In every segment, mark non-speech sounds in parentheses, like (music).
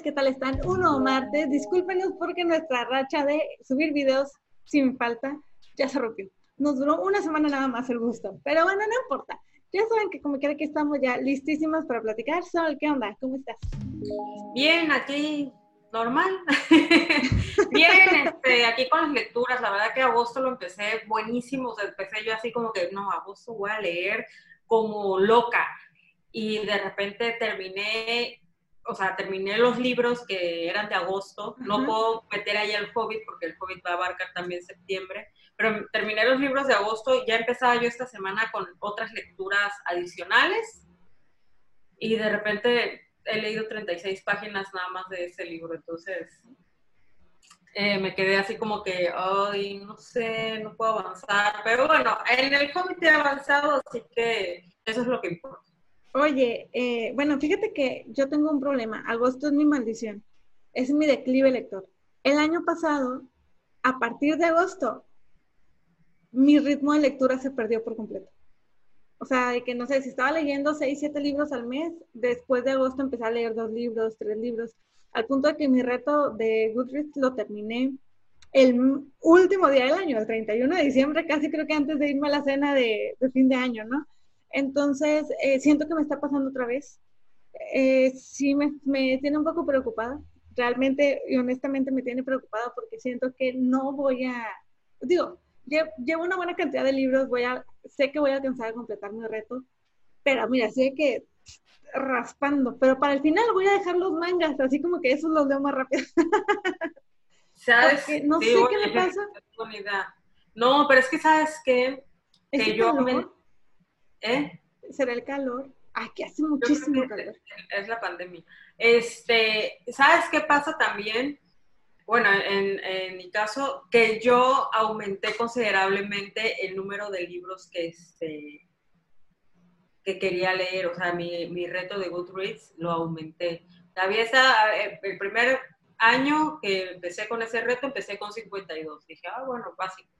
¿qué tal están? Uno martes, discúlpenos porque nuestra racha de subir videos sin falta ya se rompió. Nos duró una semana nada más el gusto, pero bueno, no importa. Ya saben que como quiera que estamos ya listísimas para platicar. Sol, ¿qué onda? ¿Cómo estás? Bien, aquí normal. (laughs) Bien, este, aquí con las lecturas, la verdad que agosto lo empecé buenísimo, empecé yo así como que, no, agosto voy a leer como loca. Y de repente terminé o sea, terminé los libros que eran de agosto, no puedo meter ahí el COVID porque el COVID va a abarcar también septiembre, pero terminé los libros de agosto y ya empezaba yo esta semana con otras lecturas adicionales y de repente he leído 36 páginas nada más de ese libro, entonces eh, me quedé así como que, ay, no sé, no puedo avanzar, pero bueno, en el COVID he avanzado, así que eso es lo que importa. Oye, eh, bueno, fíjate que yo tengo un problema. Agosto es mi maldición. Es mi declive lector. El año pasado, a partir de agosto, mi ritmo de lectura se perdió por completo. O sea, de que no sé, si estaba leyendo seis, siete libros al mes, después de agosto empecé a leer dos libros, tres libros, al punto de que mi reto de Goodreads lo terminé el último día del año, el 31 de diciembre, casi creo que antes de irme a la cena de fin de año, ¿no? Entonces, eh, siento que me está pasando otra vez. Eh, sí, me, tiene un poco preocupada. Realmente y honestamente me tiene preocupada porque siento que no voy a, digo, llevo una buena cantidad de libros, voy a, sé que voy a alcanzar a completar mi reto, pero mira, sé que raspando, pero para el final voy a dejar los mangas, así como que esos los veo más rápido. (laughs) ¿Sabes? no sé qué me pasa. No, pero es que sabes que, que yo ¿Eh? ¿Será el calor? Ay, que hace muchísimo calor. Es la pandemia. Este, ¿sabes qué pasa también? Bueno, en, mi caso, que yo aumenté considerablemente el número de libros que, este, que quería leer, o sea, mi, mi reto de Goodreads lo aumenté. Había esa, eh, el primer año que empecé con ese reto, empecé con 52. Dije, ah, bueno, básico.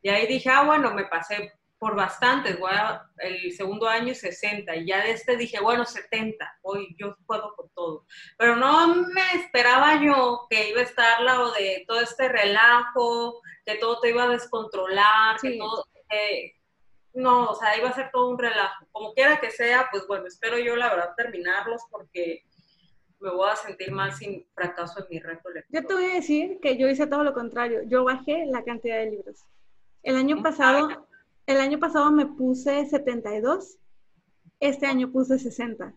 Y ahí dije, ah, bueno, me pasé por bastantes, voy el segundo año 60 y ya de este dije, bueno, 70, hoy yo puedo con todo. Pero no me esperaba yo que iba a estar lado de todo este relajo, que todo te iba a descontrolar, que todo... no, o sea, iba a ser todo un relajo. Como quiera que sea, pues bueno, espero yo la verdad terminarlos porque me voy a sentir mal sin fracaso en mi reto Yo te voy a decir que yo hice todo lo contrario. Yo bajé la cantidad de libros. El año pasado el año pasado me puse 72, este año puse 60.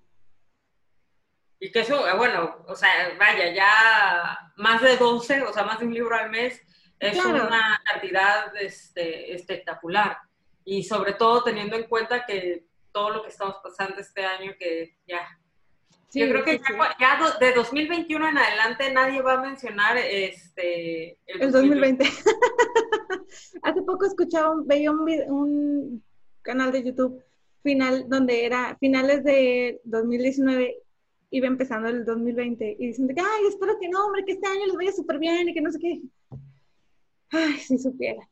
Y que eso, eh, bueno, o sea, vaya, ya más de 12, o sea, más de un libro al mes, es una cantidad este, espectacular. Y sobre todo teniendo en cuenta que todo lo que estamos pasando este año, que ya yo creo que ya, de 2021 en adelante nadie va a mencionar este el, 2020. (laughs) Hace poco escuchaba, veía un, un canal de YouTube final donde era finales de 2019 iba empezando el 2020 y dicen que, ay, espero que no, hombre, que este año les vaya súper bien y que no sé qué. Ay, si supiera.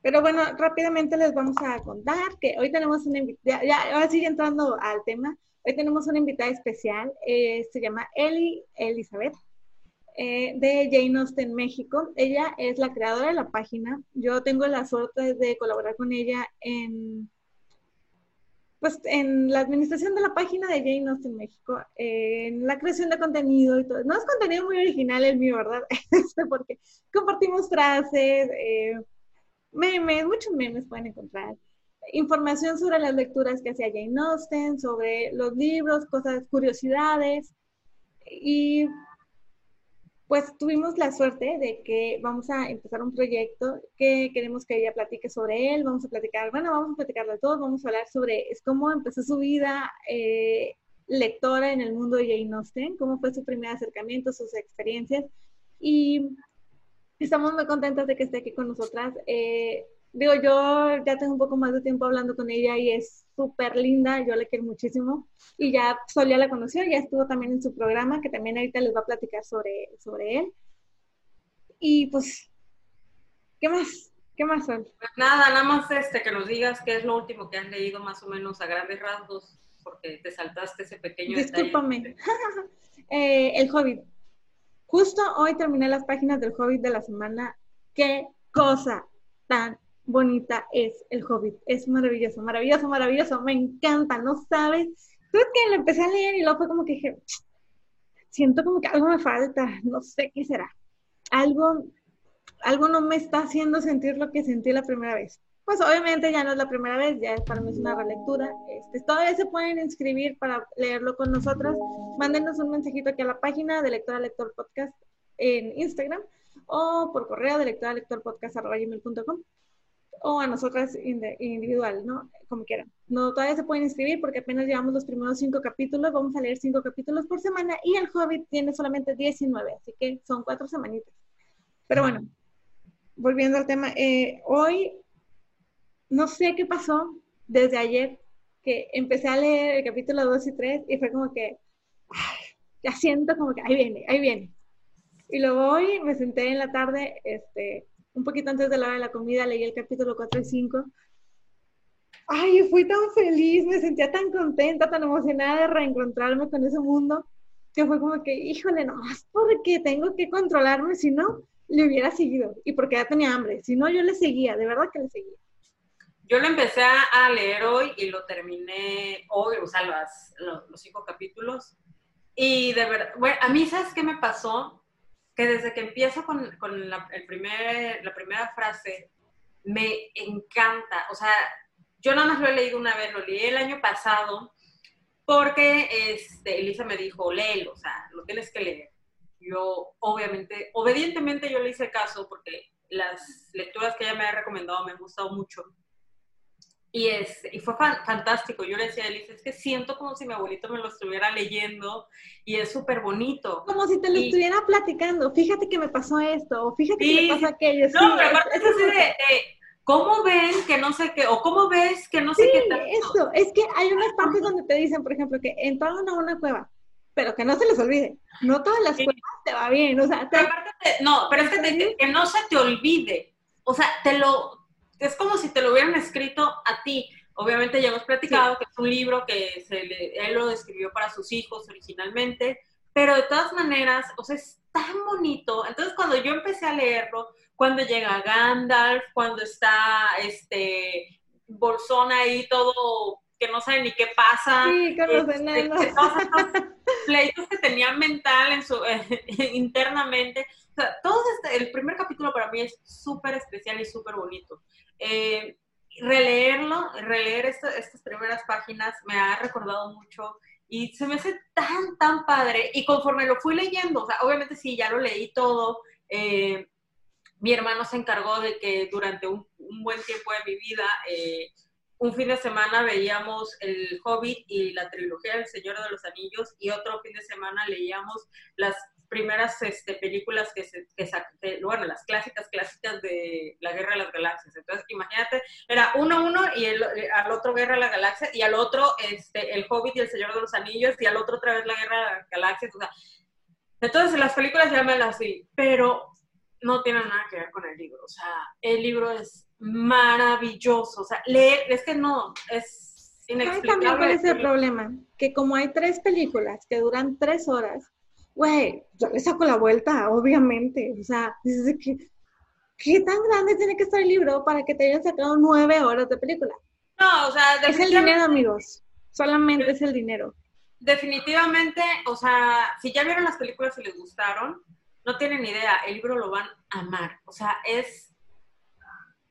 Pero bueno, rápidamente les vamos a contar que hoy tenemos una invitada, ya, ahora sigue entrando al tema, Hoy tenemos una invitada especial, eh, se llama Eli Elizabeth, eh, de Jane Austen México. Ella es la creadora de la página. Yo tengo la suerte de colaborar con ella en, pues, en la administración de la página de Jane Austen México, en la creación de contenido y todo. No es contenido muy original el mío, ¿verdad? (laughs) Porque compartimos frases, eh, memes, muchos memes pueden encontrar información sobre las lecturas que hacía Jane Austen, sobre los libros, cosas, curiosidades. Y pues tuvimos la suerte de que vamos a empezar un proyecto que queremos que ella platique sobre él, vamos a platicar, bueno, vamos a platicar de todo, vamos a hablar sobre cómo empezó su vida eh, lectora en el mundo de Jane Austen, cómo fue su primer acercamiento, sus experiencias. Y estamos muy contentos de que esté aquí con nosotras. Eh, digo, yo ya tengo un poco más de tiempo hablando con ella y es súper linda, yo la quiero muchísimo. Y ya Sol ya la conoció, ya estuvo también en su programa, que también ahorita les va a platicar sobre, sobre él. Y pues, ¿qué más? ¿Qué más, Sol? Pues nada, nada más este, que nos digas qué es lo último que has leído más o menos a grandes rasgos, porque te saltaste ese pequeño Discúlpame. (laughs) eh, el Hobbit. Justo hoy terminé las páginas del Hobbit de la semana. Qué cosa tan bonita es el Hobbit. Es maravilloso, maravilloso, maravilloso. Me encanta, no sabes. Tú que lo empecé a leer y luego fue como que dije, siento como que algo me falta, no sé qué será. Algo, algo no me está haciendo sentir lo que sentí la primera vez. Pues obviamente ya no es la primera vez, ya para mí es una relectura. Este, todavía se pueden inscribir para leerlo con nosotras. Mándenos un mensajito aquí a la página de Lectora Lector Podcast en Instagram o por correo de lector podcast o a nosotras individual, ¿no? Como quieran. No, todavía se pueden inscribir porque apenas llevamos los primeros cinco capítulos, vamos a leer cinco capítulos por semana y el Hobbit tiene solamente 19, así que son cuatro semanitas. Pero bueno, volviendo al tema, eh, hoy no sé qué pasó desde ayer que empecé a leer el capítulo 2 y 3 y fue como que ya siento como que ahí viene, ahí viene. Y luego hoy me senté en la tarde, este, un poquito antes de la hora de la comida, leí el capítulo 4 y 5. Ay, fui tan feliz, me sentía tan contenta, tan emocionada de reencontrarme con ese mundo, que fue como que, híjole, nomás porque tengo que controlarme, si no, le hubiera seguido. Y porque ya tenía hambre, si no, yo le seguía, de verdad que le seguía. Yo lo empecé a leer hoy y lo terminé hoy, o sea, los, los cinco capítulos. Y de verdad, bueno, a mí, ¿sabes qué me pasó? Que desde que empiezo con, con la, el primer, la primera frase, me encanta. O sea, yo nada más lo he leído una vez, lo leí el año pasado, porque este, Elisa me dijo, léelo, o sea, lo tienes que leer. Yo, obviamente, obedientemente yo le hice caso porque las lecturas que ella me ha recomendado me han gustado mucho. Y, es, y fue fantástico. Yo le decía a Elisa, es que siento como si mi abuelito me lo estuviera leyendo y es súper bonito. Como si te lo estuviera platicando. Fíjate que me pasó esto, o fíjate que me pasó aquello. No, pero aparte es, así de, ¿cómo ven que no sé qué? O ¿cómo ves que no sé qué tal? eso. Es que hay unas partes donde te dicen, por ejemplo, que entraron a una cueva, pero que no se les olvide. No todas las cuevas te va bien. O sea, no, pero es que, que no se te olvide. O sea, te lo, es como si te lo hubieran escrito a ti. Obviamente ya hemos platicado que es un libro que se él lo escribió para sus hijos originalmente, pero de todas maneras, o sea, es tan bonito. Entonces, cuando yo empecé a leerlo, cuando llega Gandalf, cuando está este Bolsón ahí todo que no sabe ni qué pasa. Sí, con los este, Todos estos (laughs) pleitos que tenía mental en su, (laughs) internamente. O sea, todo este, el primer capítulo para mí es súper especial y súper bonito. Eh, releerlo, releer estas primeras páginas me ha recordado mucho y se me hace tan, tan padre. Y conforme lo fui leyendo, o sea, obviamente sí, ya lo leí todo. Eh, mi hermano se encargó de que durante un, buen tiempo de mi vida, eh, un fin de semana veíamos El Hobbit y la trilogía del Señor de los Anillos y otro fin de semana leíamos las primeras este, películas que se, que, bueno, las clásicas, clásicas de la Guerra de las Galaxias. Entonces, imagínate, era uno uno y el, al otro Guerra de las Galaxias y al otro este, El Hobbit y el Señor de los Anillos y al otro otra vez la Guerra de las Galaxias. O sea, entonces las películas llaman así, pero no tienen nada que ver con el libro. O sea, el libro es maravilloso. O sea, leer, es que no, es inexplicable. También cuál es el problema, que como hay tres películas que duran tres horas, güey, yo le saco la vuelta, obviamente. O sea, dices que, ¿qué tan grande tiene que estar el libro para que te hayan sacado nueve horas de película? No, o sea, es el dinero, amigos. Solamente es el dinero. Definitivamente, o sea, si ya vieron las películas y les gustaron, no tienen idea, el libro lo van a amar. O sea, es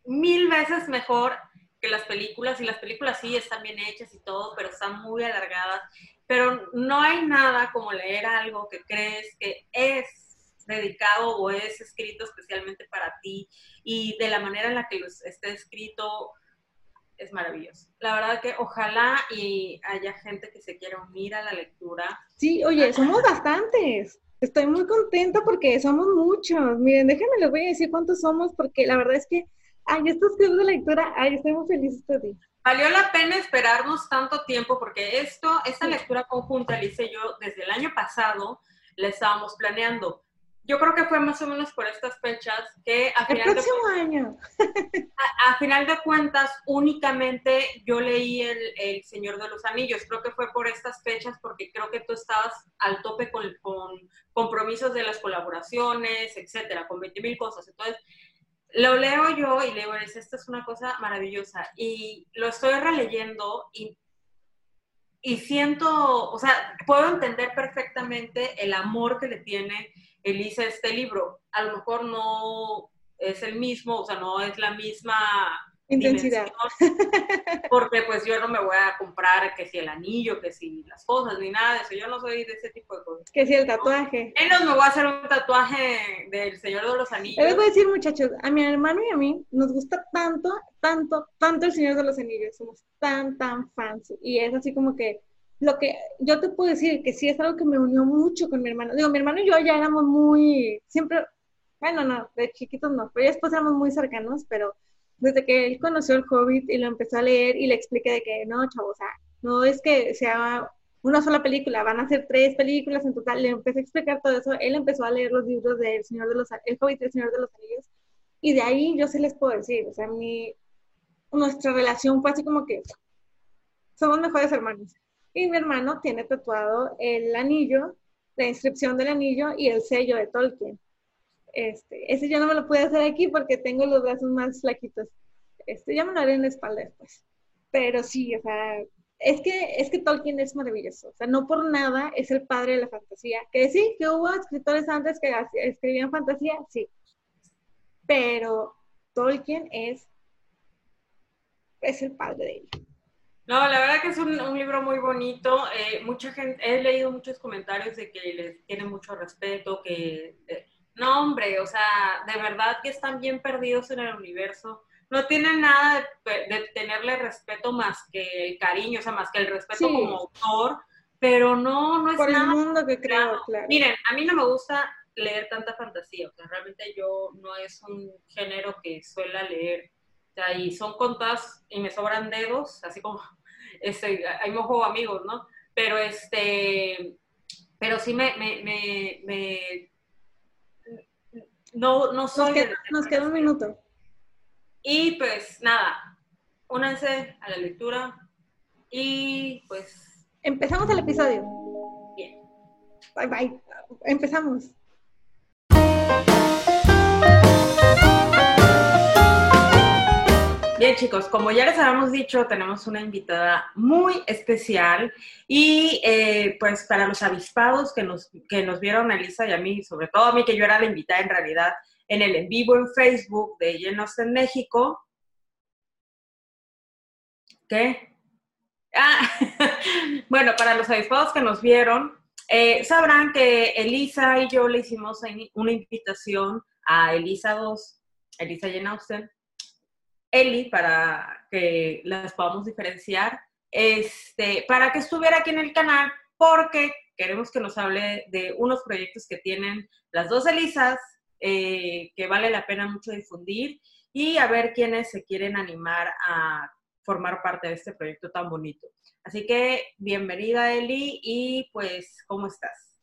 mil veces mejor que las películas, y las películas sí están bien hechas y todo, pero están muy alargadas pero no hay nada como leer algo que crees que es dedicado o es escrito especialmente para ti y de la manera en la que esté escrito es maravilloso. La verdad que ojalá y haya gente que se quiera unir a la lectura. Sí, oye, somos bastantes. Estoy muy contenta porque somos muchos. Miren, déjenme les voy a decir cuántos somos porque la verdad es que, ay, estos clubes de lectura, ay, estoy muy feliz este día valió la pena esperarnos tanto tiempo porque esto, esta lectura conjunta, le hice yo desde el año pasado, la estábamos planeando. yo creo que fue más o menos por estas fechas que a final, de, año. (laughs) a, final de cuentas únicamente yo leí el, el, Señor de los Anillos. Creo que fue por estas fechas porque creo que tú estabas al tope con, con compromisos de las colaboraciones, etcétera, con 20 mil cosas. Entonces, lo leo yo y leo, es, esta es una cosa maravillosa. Y lo estoy releyendo y y siento, o sea, puedo entender perfectamente el amor que le tiene Elisa a este libro. A lo mejor no es el mismo, o sea, no es la misma intensidad. Porque pues yo no me voy a comprar que si el anillo, que si las cosas, ni nada de eso. Yo no soy de ese tipo de cosas. Que si el tatuaje. Menos me voy a hacer un tatuaje del Señor de los Anillos. Les voy a decir, muchachos, a mi hermano y a mí nos gusta tanto, tanto, tanto el Señor de los Anillos. Somos tan, tan fans. Y es así como que lo que yo te puedo decir que sí es algo que me unió mucho con mi hermano. Digo, mi hermano y yo ya éramos muy, siempre, bueno, no, de chiquitos no, pero ya después éramos muy cercanos, pero desde que él conoció el Hobbit y lo empezó a leer y le expliqué de que no, chavo, o sea, no es que sea una sola película, van a ser tres películas en total, le empecé a explicar todo eso, él empezó a leer los libros del Señor de los, el Hobbit y el Señor de los Anillos, y de ahí yo se les puedo decir, o sea, mi, nuestra relación fue así como que somos mejores hermanos. Y mi hermano tiene tatuado el anillo, la inscripción del anillo y el sello de Tolkien. Este, ese yo no me lo pude hacer aquí porque tengo los brazos más flaquitos. Este, ya me lo haré en la espalda después. Pero sí, o sea, es que, es que Tolkien es maravilloso. O sea, no por nada es el padre de la fantasía. Que sí, que hubo escritores antes que escribían fantasía, sí. Pero Tolkien es, es el padre de ella. No, la verdad que es un, libro muy bonito. Eh, mucha gente, he leído muchos comentarios de que les tiene mucho respeto, que eh, no, hombre, o sea, de verdad que están bien perdidos en el universo. No tienen nada de, tenerle respeto más que el cariño, o sea, más que el respeto como autor, pero no, no es Por nada. el mundo que creo, claro. Miren, a mí no me gusta leer tanta fantasía, o sea, realmente yo no es un género que suela leer. O sea, y son contadas y me sobran dedos, así como (laughs) este, hay mojo amigos, ¿no? Pero este, pero sí me, me, me, no, no soy... Nos queda, un minuto. Y pues nada, únanse a la lectura y pues... Empezamos el episodio. Bien. Bye bye. Empezamos. Bien, chicos, como ya les habíamos dicho, tenemos una invitada muy especial y eh, pues para los avispados que nos, que nos vieron Elisa y a mí, sobre todo a mí que yo era la invitada en realidad en el en vivo en Facebook de Llenos en México. ¿Qué? Ah, (laughs) bueno, para los avispados que nos vieron, eh, sabrán que Elisa y yo le hicimos una invitación a Elisa 2, Elisa Jenausten, Eli, para que las podamos diferenciar, este, para que estuviera aquí en el canal, porque queremos que nos hable de unos proyectos que tienen las dos Elisas, eh, que vale la pena mucho difundir, y a ver quiénes se quieren animar a formar parte de este proyecto tan bonito. Así que bienvenida Eli y pues, ¿cómo estás?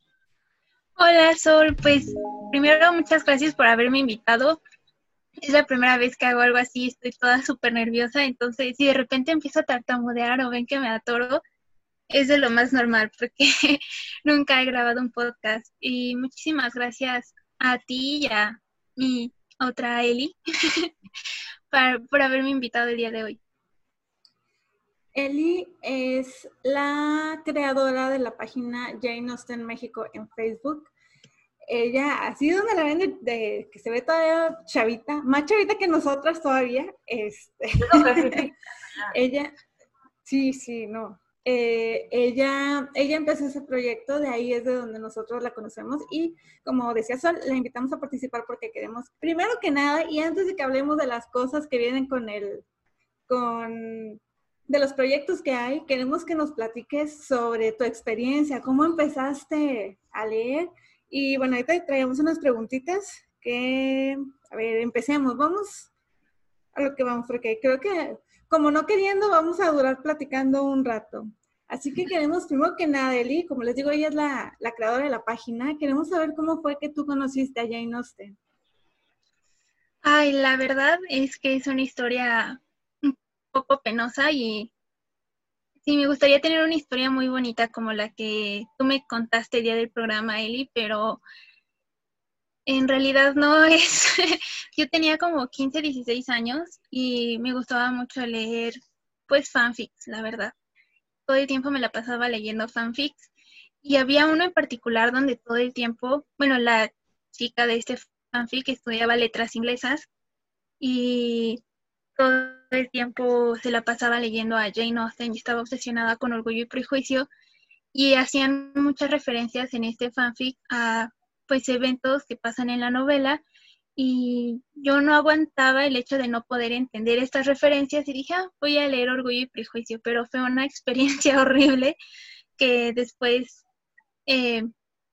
Hola Sol, pues primero muchas gracias por haberme invitado es la primera vez que hago algo así, estoy toda súper nerviosa, entonces si de repente empiezo a tartamudear o ven que me atoro, es de lo más normal porque (laughs) nunca he grabado un podcast. Y muchísimas gracias a ti y a mi otra Eli (laughs) por haberme invitado el día de hoy. Eli es la creadora de la página Jane Austen México en Facebook ella, así donde la ven de, que se ve todavía chavita, más chavita que nosotras todavía, este, (laughs) ella, sí, sí, no, eh, ella, ella empezó ese proyecto, de ahí es de donde nosotros la conocemos y como decía Sol, la invitamos a participar porque queremos, primero que nada, y antes de que hablemos de las cosas que vienen con el, con, de los proyectos que hay, queremos que nos platiques sobre tu experiencia, cómo empezaste a leer y bueno, ahorita traemos unas preguntitas que, a ver, empecemos. Vamos a lo que vamos, porque creo que como no queriendo, vamos a durar platicando un rato. Así que queremos, primero que nada, Eli, como les digo, ella es la, la creadora de la página, queremos saber cómo fue que tú conociste a Jane Austen. Ay, la verdad es que es una historia un poco penosa y sí, me gustaría tener una historia muy bonita como la que tú me contaste el día del programa, Eli, pero en realidad no es. (laughs) Yo tenía como 15, 16 años y me gustaba mucho leer, pues, fanfics, la verdad. Todo el tiempo me la pasaba leyendo fanfics y había uno en particular donde todo el tiempo, bueno, la chica de este fanfic estudiaba letras inglesas y todo el tiempo se la pasaba leyendo a Jane Austen y estaba obsesionada con Orgullo y Prejuicio y hacían muchas referencias en este fanfic a pues eventos que pasan en la novela y yo no aguantaba el hecho de no poder entender estas referencias y dije, ah, voy a leer Orgullo y Prejuicio, pero fue una (laughs) experiencia horrible que después eh,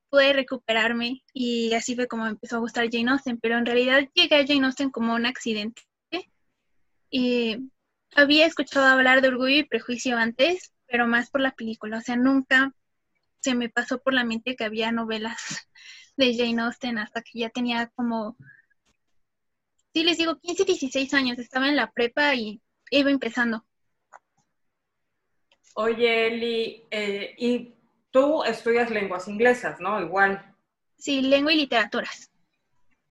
pude recuperarme y así fue como empezó a gustar Jane Austen, pero en realidad llegué a Jane Austen como un accidente. Y había escuchado hablar de Orgullo y Prejuicio antes, pero más por la película, o sea, nunca se me pasó por la mente que había novelas (laughs) de Jane Austen hasta que ya tenía como, sí les digo, 15, 16 años, estaba en la prepa y iba empezando. Oye, Eli, eh, y Tú estudias lenguas inglesas, ¿no? Igual. Sí, lengua y literaturas.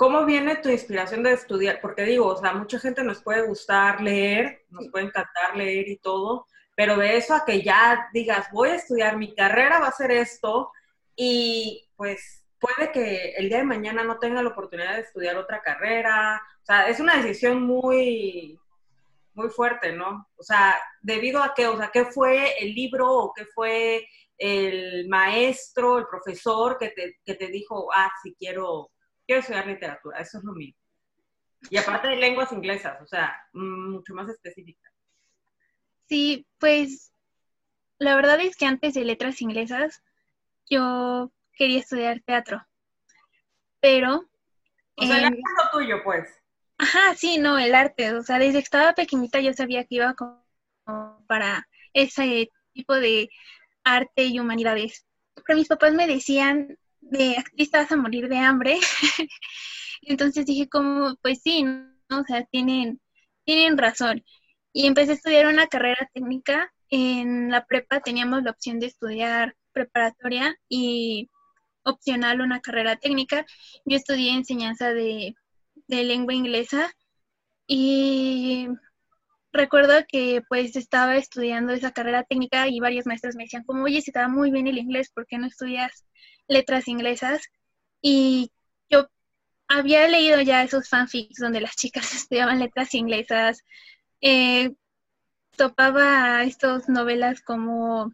¿Cómo viene tu inspiración de estudiar? Porque digo, o sea, mucha gente nos puede gustar leer, nos puede encantar leer y todo, pero de eso a que ya digas, voy a estudiar, mi carrera va a ser esto, y pues puede que el día de mañana no tenga la oportunidad de estudiar otra carrera. O sea, es una decisión muy, muy fuerte, ¿no? O sea, debido a qué, o sea, ¿qué fue el libro o qué fue el maestro, el profesor que te, te dijo, ah, sí, quiero, quiero estudiar literatura, eso es lo mismo. Y aparte de lenguas inglesas, o sea, mucho más específica. Sí, pues la verdad es que antes de letras inglesas yo quería estudiar teatro, pero... O sea, el arte es lo tuyo, pues. Ajá, sí, no, el arte. O sea, desde que estaba pequeñita yo sabía que iba como para ese tipo de arte y humanidades. Pero mis papás me decían, de actriz a morir de hambre. (laughs) Entonces dije como, pues sí, ¿no? o sea, tienen, tienen razón. Y empecé a estudiar una carrera técnica. En la prepa teníamos la opción de estudiar preparatoria y opcional una carrera técnica. Yo estudié enseñanza de, de lengua inglesa y recuerdo que pues estaba estudiando esa carrera técnica y varios maestros me decían como, oye, si te muy bien el inglés, ¿por qué no estudias letras inglesas? Y yo había leído ya esos fanfics donde las chicas (laughs) estudiaban letras inglesas, eh, topaba estas novelas como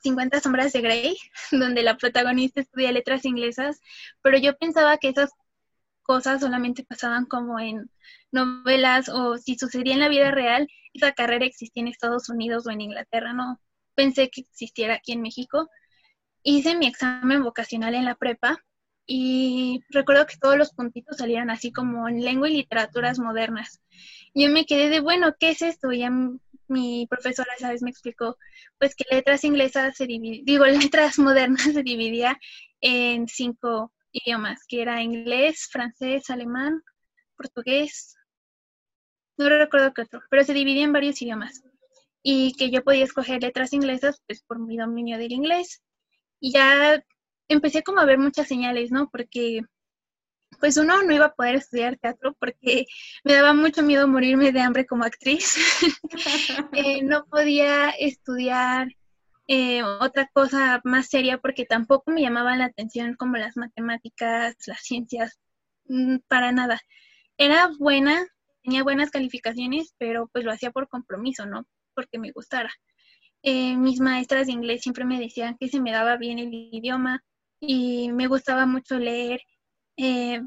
50 sombras de Grey, (laughs) donde la protagonista estudia letras inglesas, pero yo pensaba que esas cosas solamente pasaban como en novelas o si sucedía en la vida real, esa carrera existía en Estados Unidos o en Inglaterra, no pensé que existiera aquí en México. Hice mi examen vocacional en la prepa y recuerdo que todos los puntitos salían así como en lengua y literaturas modernas. Yo me quedé de, bueno, ¿qué es esto? Y ya mi profesora, ¿sabes? Me explicó, pues que letras inglesas se dividía, digo, (laughs) letras modernas se dividía en cinco idiomas, que era inglés, francés, alemán, portugués, no recuerdo qué otro, pero se dividía en varios idiomas y que yo podía escoger letras inglesas pues por mi dominio del inglés. Y ya empecé como a ver muchas señales, ¿no? Porque pues uno no iba a poder estudiar teatro porque (laughs) me daba mucho miedo morirme de hambre como actriz. (laughs) Eh, no podía estudiar eh, otra cosa más seria porque tampoco me llamaban la atención como las matemáticas, las ciencias, mm, para nada. Era buena, tenía buenas calificaciones, pero pues lo hacía por compromiso, no porque me gustara. Eh, mis maestras de inglés siempre me decían que se me daba bien el idioma y me gustaba mucho leer. Eh,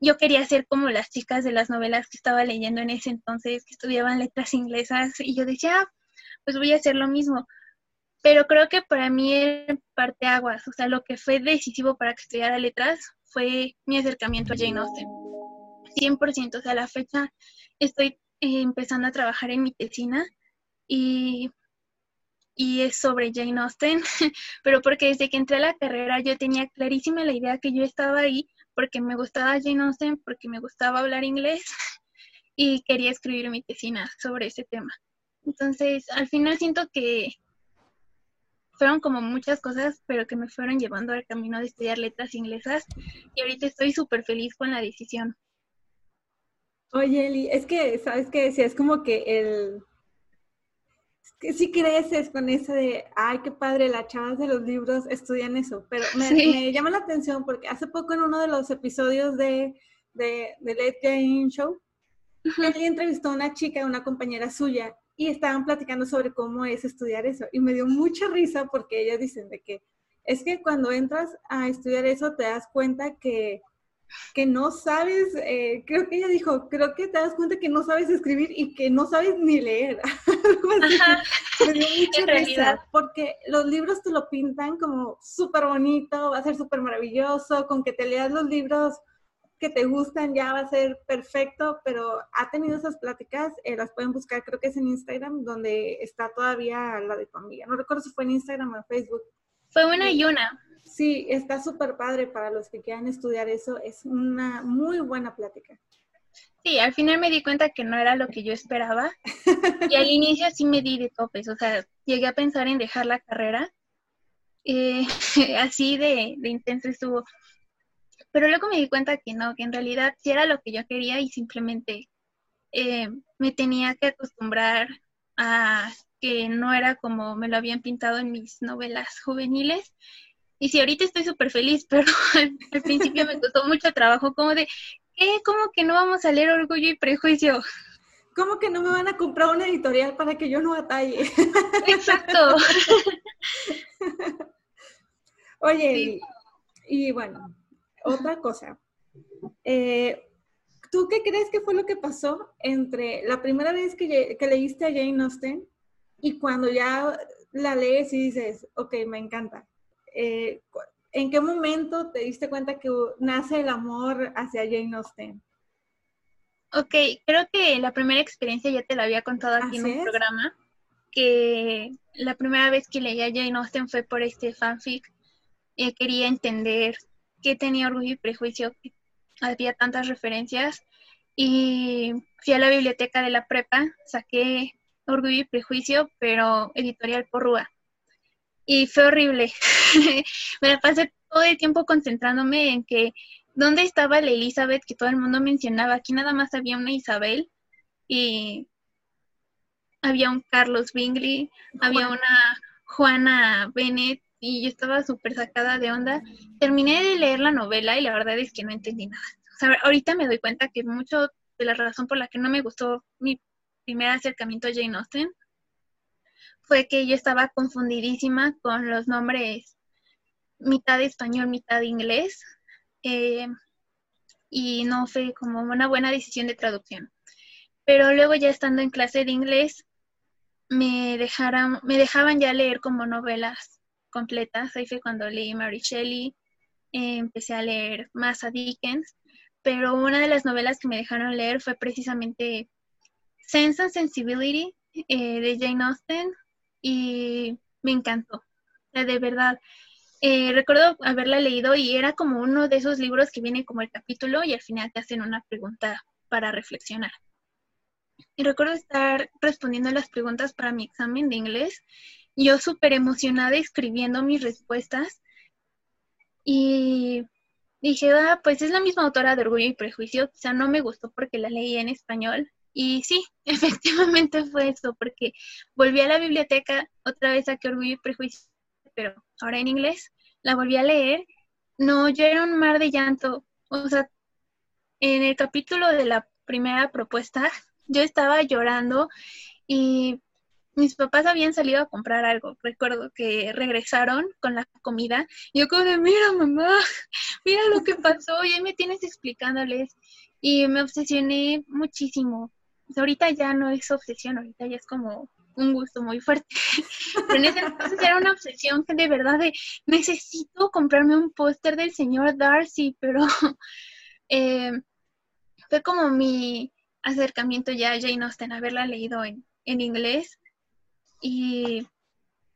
yo quería ser como las chicas de las novelas que estaba leyendo en ese entonces, que estudiaban letras inglesas, y yo decía, ah, pues voy a hacer lo mismo. Pero creo que para mí parte parteaguas, o sea, lo que fue decisivo para que estudiara letras fue mi acercamiento a Jane Austen. 100%, o sea, a la fecha estoy eh, empezando a trabajar en mi tesina y, y es sobre Jane Austen, (laughs) pero porque desde que entré a la carrera yo tenía clarísima la idea que yo estaba ahí porque me gustaba Jane Austen, porque me gustaba hablar inglés (laughs) y quería escribir mi tesina sobre ese tema. Entonces, al final siento que fueron como muchas cosas, pero que me fueron llevando al camino de estudiar letras inglesas y ahorita estoy súper feliz con la decisión. Oye, Eli, es que, ¿sabes qué decía? Es como que el... que sí creces con eso de, ay, qué padre, las chavas de los libros estudian eso, pero me, llama la atención porque hace poco en uno de los episodios de, de, de Late Game Show, Eli entrevistó a una chica, una compañera suya, y estaban platicando sobre cómo es estudiar eso. Y me dio mucha risa porque ellas dicen de que es que cuando entras a estudiar eso te das cuenta que, que no sabes, eh, creo que ella dijo, creo que te das cuenta que no sabes escribir y que no sabes ni leer. (laughs) me dio (laughs) mucha risa porque los libros te lo pintan como súper bonito, va a ser súper maravilloso, con que te leas los libros que te gustan ya va a ser perfecto, pero ha tenido esas pláticas, eh, las pueden buscar, creo que es en Instagram, donde está todavía la de tu amiga. No recuerdo si fue en Instagram o en Facebook. Fue una y una. Sí, está súper padre para los que quieran estudiar eso. Es una muy buena plática. Sí, al final me di cuenta que no era lo que yo esperaba. y al inicio sí me di de topes, o sea, llegué a pensar en dejar la carrera. Eh, (laughs) así de, de intenso estuvo pero luego me di cuenta que no, que en realidad sí era lo que yo quería y simplemente eh, me tenía que acostumbrar a que no era como me lo habían pintado en mis novelas juveniles. Y sí, ahorita estoy súper feliz, (laughs) pero al, principio me costó mucho trabajo, como de, ¿qué? ¿Cómo que no vamos a leer Orgullo y Prejuicio? ¿Cómo que no me van a comprar una editorial para que yo no atalle? Exacto. (laughs) Oye, y bueno, otra cosa. Eh, ¿Tú qué crees que fue lo que pasó entre la primera vez que, leíste a Jane Austen y cuando ya la lees y dices, ok, me encanta? Eh, ¿En qué momento te diste cuenta que nace el amor hacia Jane Austen? Ok, creo que la primera experiencia ya te la había contado aquí en el programa, que la primera vez que leí a Jane Austen fue por este fanfic. Eh, quería entender que tenía orgullo y prejuicio, había tantas referencias. Y fui a la biblioteca de la prepa, saqué Orgullo y Prejuicio, pero editorial por Rúa. Y fue horrible. (laughs) Me la pasé todo el tiempo concentrándome en que dónde estaba la Elizabeth que todo el mundo mencionaba. Aquí nada más había una Isabel y había un Carlos Bingley, había una Juana Bennett y yo estaba súper sacada de onda. Terminé de leer la novela y la verdad es que no entendí nada. O sea, ahorita me doy cuenta que mucho de la razón por la que no me gustó mi primer acercamiento a Jane Austen fue que yo estaba confundidísima con los nombres mitad español, mitad inglés. Eh, y no fue como una buena decisión de traducción. Pero luego ya estando en clase de inglés, me, dejaron, me dejaban ya leer como novelas completas. Ahí fue cuando leí Mary Shelley, eh, empecé a leer más a Dickens, pero una de las novelas que me dejaron leer fue precisamente Sense and Sensibility eh, de Jane Austen y me encantó. de verdad, eh, recuerdo haberla leído y era como uno de esos libros que viene como el capítulo y al final te hacen una pregunta para reflexionar. Y recuerdo estar respondiendo las preguntas para mi examen de inglés yo súper emocionada escribiendo mis respuestas y dije, ah, pues es la misma autora de Orgullo y Prejuicio, quizá no me gustó porque la leí en español. Y sí, (laughs) efectivamente fue eso, porque volví a la biblioteca, otra vez a que Orgullo y Prejuicio, pero ahora en inglés, la volví a leer. No, yo era un mar de llanto. O sea, en el capítulo de la primera propuesta, (laughs) yo estaba llorando y mis papás habían salido a comprar algo. Recuerdo que regresaron con la comida. Y yo como de, mira mamá, (laughs) mira lo que pasó. Y ahí me tienes explicándoles. Y me obsesioné muchísimo. Ahorita ya no es obsesión, ahorita ya es como un gusto muy fuerte. (laughs) Pero en ese entonces era una obsesión que de verdad de, necesito comprarme un póster del señor Darcy, pero (laughs) eh, fue como mi acercamiento ya a Jane Austen, haberla leído en, en inglés y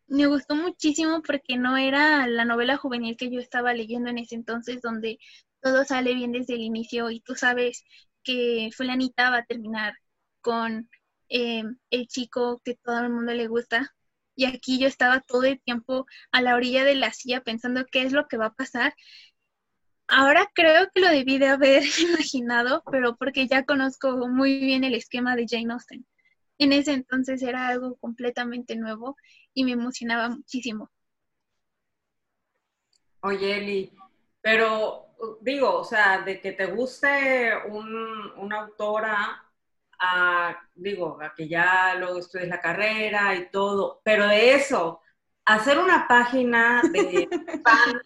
me gustó muchísimo porque no era la novela juvenil que yo estaba leyendo en ese entonces, donde todo sale bien desde el inicio y tú sabes que fulanita va a terminar con eh, el chico que todo el mundo le gusta. Y aquí yo estaba todo el tiempo a la orilla de la silla pensando qué es lo que va a pasar. Ahora creo que lo debí de haber (laughs) imaginado, pero porque ya conozco muy bien el esquema de Jane Austen. En ese entonces era algo completamente nuevo y me emocionaba muchísimo. Oye, Eli, pero digo, o sea, de que te guste un, una autora, a, digo, a que ya luego estudies la carrera y todo, pero de eso, hacer una página de (laughs) fan,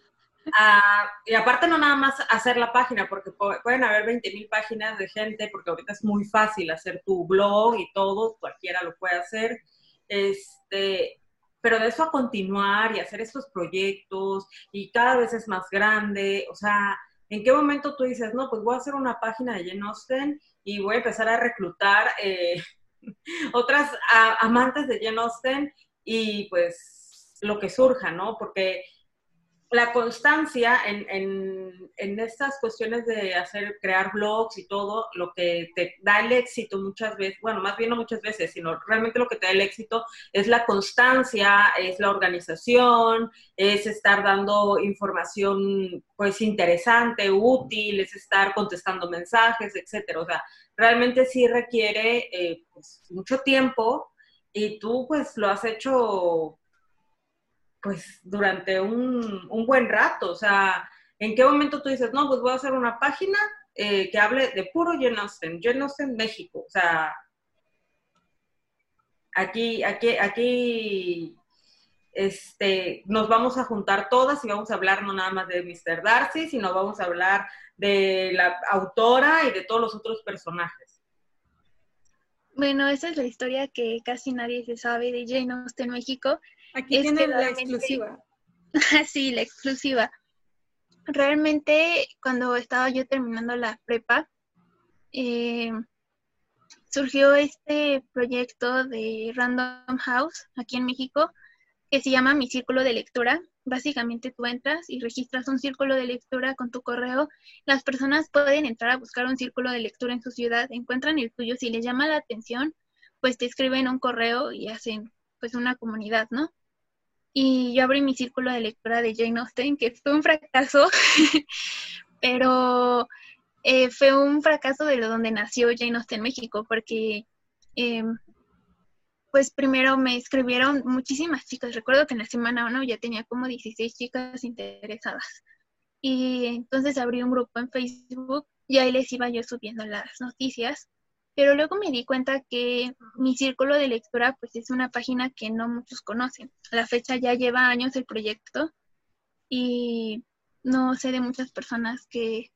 y aparte no nada más hacer la página, porque pueden haber 20 mil páginas de gente, porque ahorita es muy fácil hacer tu blog y todo, cualquiera lo puede hacer, este, pero de eso a continuar y hacer estos proyectos y cada vez es más grande, o sea, ¿en qué momento tú dices, no, pues voy a hacer una página de Jane Austen y voy a empezar a reclutar eh, (laughs) otras amantes de Jane Austen y pues lo que surja, ¿no? Porque la constancia en, en, en, estas cuestiones de hacer, crear blogs y todo, lo que te da el éxito muchas veces, bueno, más bien no muchas veces, sino realmente lo que te da el éxito es la constancia, es la organización, es estar dando información pues interesante, útil, es estar contestando mensajes, etcétera. O sea, realmente sí requiere eh, pues, mucho tiempo y tú pues lo has hecho pues durante un, un, buen rato. O sea, ¿en qué momento tú dices, no, pues voy a hacer una página eh, que hable de puro Jane Austen, Jane Austen México? O sea, aquí, aquí, aquí este, nos vamos a juntar todas y vamos a hablar no nada más de Mr. Darcy, sino vamos a hablar de la autora y de todos los otros personajes. Bueno, esa es la historia que casi nadie se sabe de Jane Austen México. Aquí tiene la exclusiva. (laughs) sí, la exclusiva. Realmente, cuando estaba yo terminando la prepa, eh, surgió este proyecto de Random House aquí en México que se llama Mi Círculo de Lectura. Básicamente tú entras y registras un círculo de lectura con tu correo. Las personas pueden entrar a buscar un círculo de lectura en su ciudad, encuentran el tuyo, si les llama la atención, pues te escriben un correo y hacen pues una comunidad, ¿no? Y yo abrí mi círculo de lectura de Jane Austen, que fue un fracaso, (laughs) pero eh, fue un fracaso de donde nació Jane Austen México, porque em, pues primero me escribieron muchísimas chicas, recuerdo que en la semana 1 ya tenía como 16 chicas interesadas. Y entonces abrí un grupo en Facebook y ahí les iba yo subiendo las noticias pero luego me di cuenta que mi círculo de lectura pues es una página que no muchos conocen. A la fecha ya lleva años el proyecto y no sé de muchas personas que,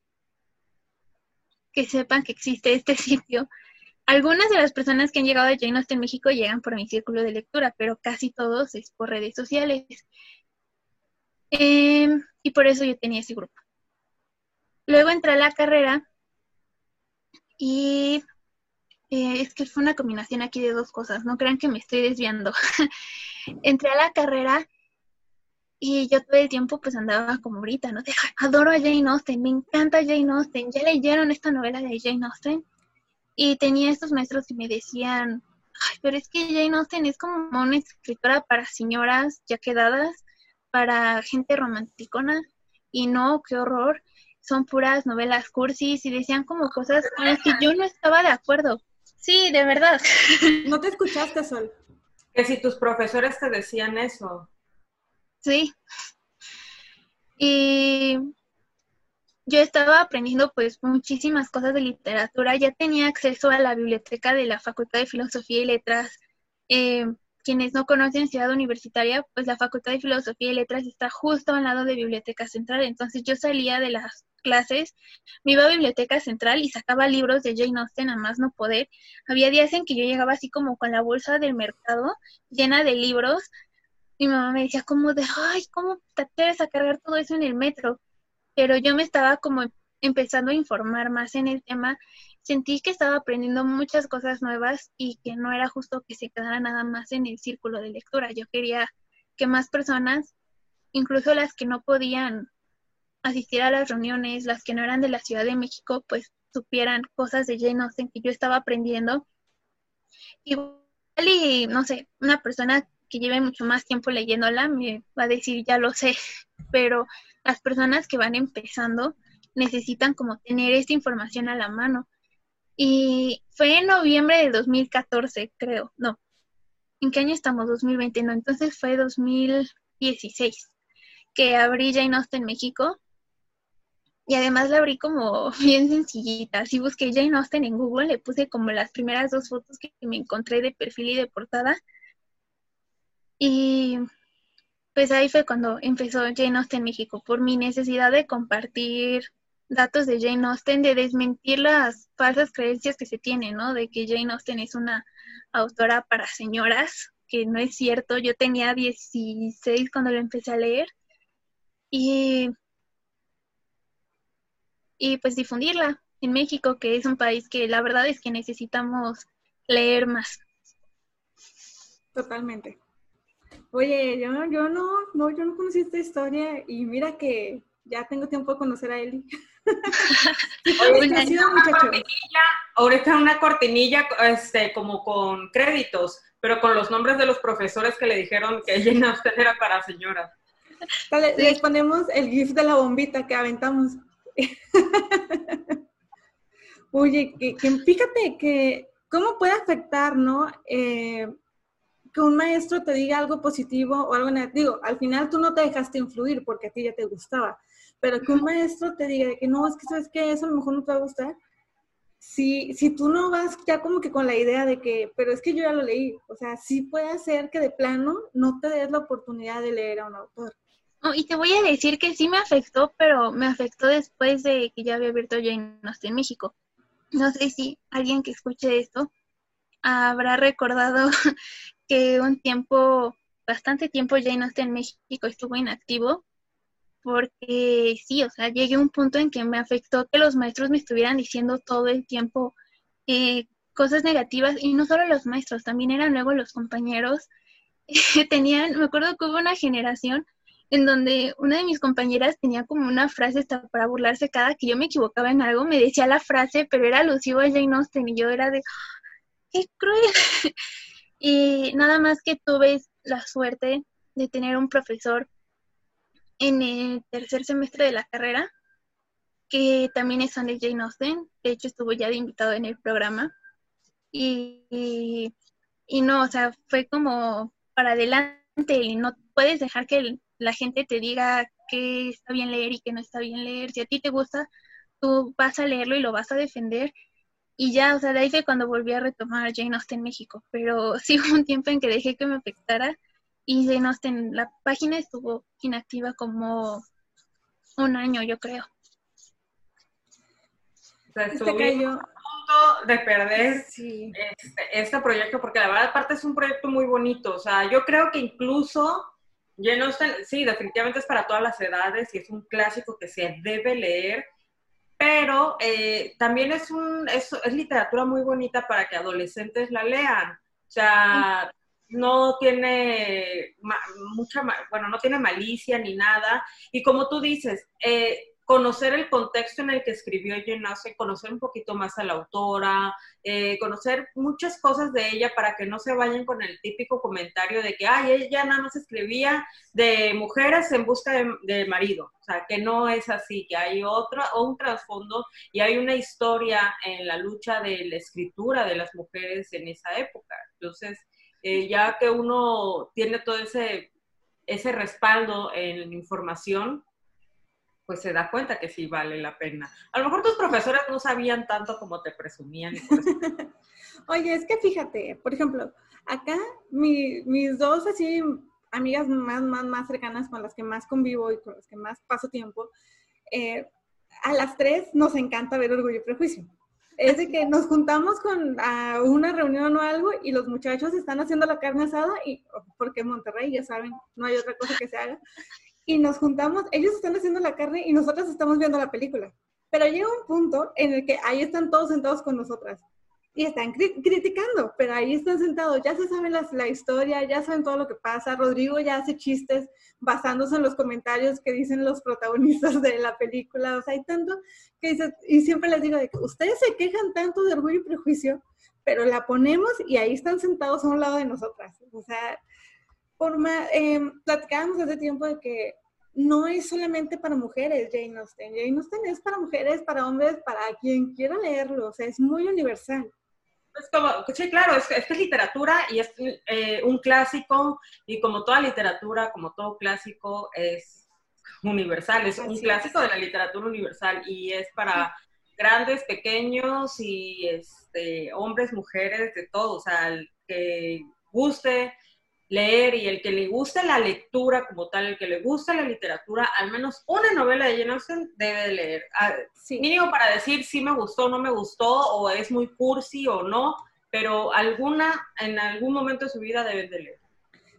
que sepan que existe este (laughs) sitio. Algunas de las personas que han llegado a Jane Austen México llegan por mi círculo de lectura, pero casi todos es por redes sociales. Em, y por eso yo tenía ese grupo. Luego entré a la carrera y eh, es que fue una combinación aquí de dos cosas, no crean que me estoy desviando. (laughs) Entré a la carrera y yo todo el tiempo pues andaba como ahorita, ¿no? adoro a Jane Austen, me encanta Jane Austen, ya leyeron esta novela de Jane Austen y tenía estos maestros que me decían, ay, pero es que Jane Austen es como una escritora para señoras ya quedadas, para gente romanticona y no, qué horror, son puras novelas cursis y decían como cosas con las que yo no estaba de acuerdo. Sí, de verdad. (laughs) ¿No te escuchaste, Sol? Que si tus profesores te decían eso. Sí. Y yo estaba aprendiendo pues muchísimas cosas de literatura, ya tenía acceso a la biblioteca de la Facultad de Filosofía y Letras. Eh, quienes no conocen Ciudad Universitaria, pues la Facultad de Filosofía y Letras está justo al lado de Biblioteca Central, entonces yo salía de las clases, me iba a Biblioteca Central y sacaba libros de Jane Austen a más no poder. Había días en que yo llegaba así como con la bolsa del mercado llena de libros. Mi mamá me decía como de, ay, ¿cómo te atreves a cargar todo eso en el metro? Pero yo me estaba como empezando a informar más en el tema. Sentí que estaba aprendiendo muchas cosas nuevas y que no era justo que se quedara nada más en el círculo de lectura. Yo quería que más personas, incluso las que no podían asistir a las reuniones, las que no eran de la Ciudad de México, pues supieran cosas de Jane Austen que yo estaba aprendiendo. Y, no sé, una persona que lleve mucho más tiempo leyéndola me va a decir, ya lo sé, (laughs) pero las personas que van empezando necesitan como tener esta información a la mano. Y fue en noviembre de 2014, creo, no. ¿En qué año estamos? 2020, no, entonces fue 2016 que abrí Jane Austen México y además la abrí como (laughs) bien sencillita. Si busqué Jane Austen en Google, le puse como las primeras dos fotos que me encontré de perfil y de portada. Y pues ahí fue cuando empezó Jane Austen México, por mi necesidad de compartir datos de Jane Austen, de desmentir las falsas creencias que se tienen, ¿no? De que Jane Austen es una autora para señoras, que no es cierto. Yo tenía 16 cuando lo empecé a leer. Y y pues difundirla en México, que es un país que la verdad es que necesitamos leer más. Totalmente. Oye, yo, yo no, no, yo no conocí esta historia y mira que ya tengo tiempo de conocer a Eli. (laughs) ahorita una cortinilla este, como con créditos, pero con los nombres de los profesores que le dijeron que ella era para señoras. Les ponemos el gif de la bombita que aventamos. (laughs) Oye, que, fíjate que cómo puede afectar, ¿no? Eh, que un maestro te diga algo positivo o algo negativo. Al final tú no te dejaste influir porque a ti ya te gustaba, pero que un maestro te diga que no, es que sabes que eso a lo mejor no te va a gustar. Si, si tú no vas ya como que con la idea de que, pero es que yo ya lo leí, o sea, sí puede ser que de plano no te des la oportunidad de leer a un autor y te voy a decir que sí me afectó, pero me afectó después de que ya había abierto Jane Austen en México. No sé si alguien que escuche esto habrá recordado (laughs) que un tiempo, bastante tiempo Jane Austen en México estuvo inactivo, porque sí, o sea, llegué a un punto en que me afectó que los maestros me estuvieran diciendo todo el tiempo eh, cosas negativas, y no solo los maestros, también eran luego los compañeros. (laughs) Tenían, me acuerdo que hubo una generación en donde una de mis compañeras tenía como una frase hasta para burlarse cada que yo me equivocaba en algo, me decía la frase, pero era alusivo a Jane Austen y yo era de, ¡qué cruel! (laughs) y nada más que tuve la suerte de tener un profesor en el tercer semestre de la carrera, que también es fan de Jane Austen, de hecho estuvo ya de invitado en el programa, y, y, y no, o sea, fue como para adelante y no puedes dejar que el, la gente te diga que está bien leer y que no está bien leer. Si a ti te gusta, tú vas a leerlo y lo vas a defender. Y ya, o sea, de ahí fue cuando volví a retomar Jane Austen México. Pero (laughs) sí hubo un tiempo en que dejé que me afectara y Jane Austen, la página estuvo inactiva como un año, yo creo. O sea, este punto de perder este, este proyecto, porque la verdad, aparte es un proyecto muy bonito. O sea, yo creo que incluso Austen, sí, definitivamente es para todas las edades y es un clásico que se debe leer, pero eh, también es, un, es, es, literatura muy bonita para que adolescentes la lean. O sea, no tiene mucha, bueno, no tiene malicia ni nada. Y como tú dices, eh, conocer el contexto en el que escribió Jane Austen, conocer un poquito más a la autora, eh, conocer muchas cosas de ella para que no se vayan con el típico comentario de que, ay, ella nada más escribía de mujeres en busca de, marido. O sea, que no es así, que hay otro, un trasfondo y hay una historia en la lucha de la escritura de las mujeres en esa época. Entonces, eh, ya que uno tiene todo ese, ese respaldo en información, pues se da cuenta que sí vale la pena. A lo mejor tus profesores no sabían tanto como te presumían. (laughs) Oye, es que fíjate, por ejemplo, acá mis dos así amigas más, más, más cercanas con las que más convivo y con las que más paso tiempo, eh, a las tres nos encanta ver Orgullo y Prejuicio. Es de que nos juntamos con a una reunión o algo y los muchachos están haciendo la carne asada y porque en Monterrey ya saben, no hay otra cosa que se haga y nos juntamos, ellos están haciendo la carne y nosotras estamos viendo la película. Pero llega un punto en el que ahí están todos sentados con nosotras. Y están criticando, pero ahí están sentados, ya se saben la historia, ya saben todo lo que pasa. Rodrigo ya hace chistes basándose en los comentarios que dicen los protagonistas de la película. O sea, hay tanto que dice, y siempre les digo de que ustedes se quejan tanto de orgullo y prejuicio, pero la ponemos y ahí están sentados a un lado de nosotras. O sea, por más, eh, platicábamos hace tiempo de que no es solamente para mujeres Jane Austen. Jane Austen es para mujeres, para hombres, para quien quiera leerlo. O sea, es muy universal. Es como, sí, claro, es, es, literatura y es eh, un clásico y como toda literatura, como todo clásico, es universal, es un clásico de la literatura universal y es para grandes, pequeños y este, hombres, mujeres, de todo, o sea, el que guste leer y el que le guste la lectura como tal, el que le guste la literatura, al menos una novela de Jane Austen debe de leer. Ah, sí. Mínimo para decir si me gustó, no me gustó, o es muy cursi o no, pero alguna, en algún momento de su vida deben de leer.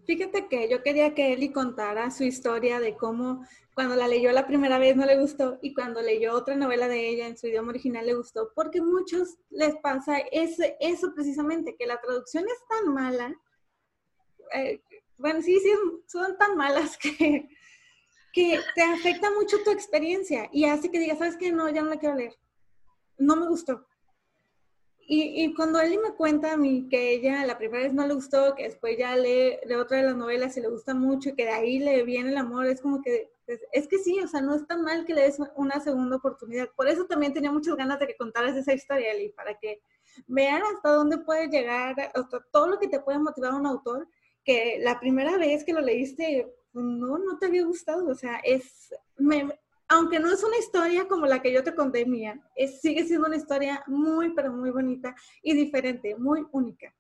Fíjate que yo quería que Eli contara su historia de cómo cuando la leyó la primera vez no le gustó y cuando leyó otra novela de ella en su idioma original le gustó, porque a muchos les pasa ese, eso precisamente, que la traducción es tan mala eh, bueno, sí, sí, son tan malas que, que te afecta mucho tu experiencia y hace que digas, ¿sabes qué? No, ya no la quiero leer. No me gustó. Y, y, cuando Eli me cuenta a mí que ella la primera vez no le gustó, que después ya lee, lee, otra de las novelas y le gusta mucho y que de ahí le viene el amor, es como que, es, es, que sí, o sea, no es tan mal que le des una segunda oportunidad. Por eso también tenía muchas ganas de que contaras esa historia, Eli, para que vean hasta dónde puede llegar, hasta todo lo que te puede motivar un autor que la primera vez que lo leíste, pues, no, no te había gustado. O sea, es, aunque no es una historia como la que yo te conté mía, es, sigue siendo una historia muy, pero muy bonita y diferente, muy única.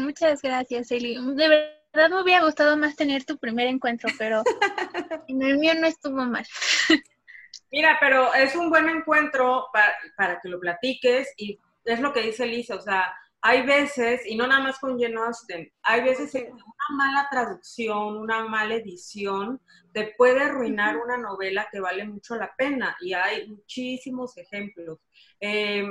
Muchas gracias, Eli. De verdad me hubiera gustado más tener tu primer encuentro, pero (laughs) en el mío no estuvo mal. (laughs) Mira, pero es un buen encuentro para, para que lo platiques y es lo que dice Lisa, o sea, hay veces, y no nada más con Jane Austen, hay veces que una mala traducción, una mala edición, te puede arruinar una novela que vale mucho la pena, y hay muchísimos ejemplos. Eh,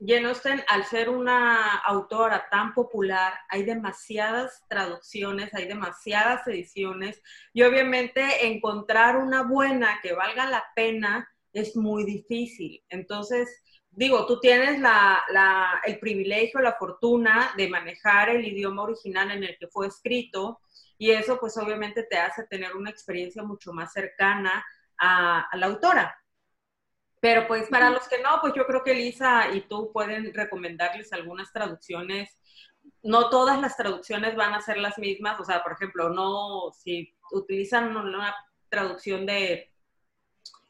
Jane Austen, al ser una autora tan popular, hay demasiadas traducciones, hay demasiadas ediciones, y obviamente encontrar una buena que valga la pena es muy difícil. Entonces, digo, tú tienes la, el privilegio, la fortuna de manejar el idioma original en el que fue escrito y eso pues obviamente te hace tener una experiencia mucho más cercana a, la autora. Pero pues para los que no, pues yo creo que Lisa y tú pueden recomendarles algunas traducciones. No todas las traducciones van a ser las mismas, o sea, por ejemplo, no, si utilizan una traducción de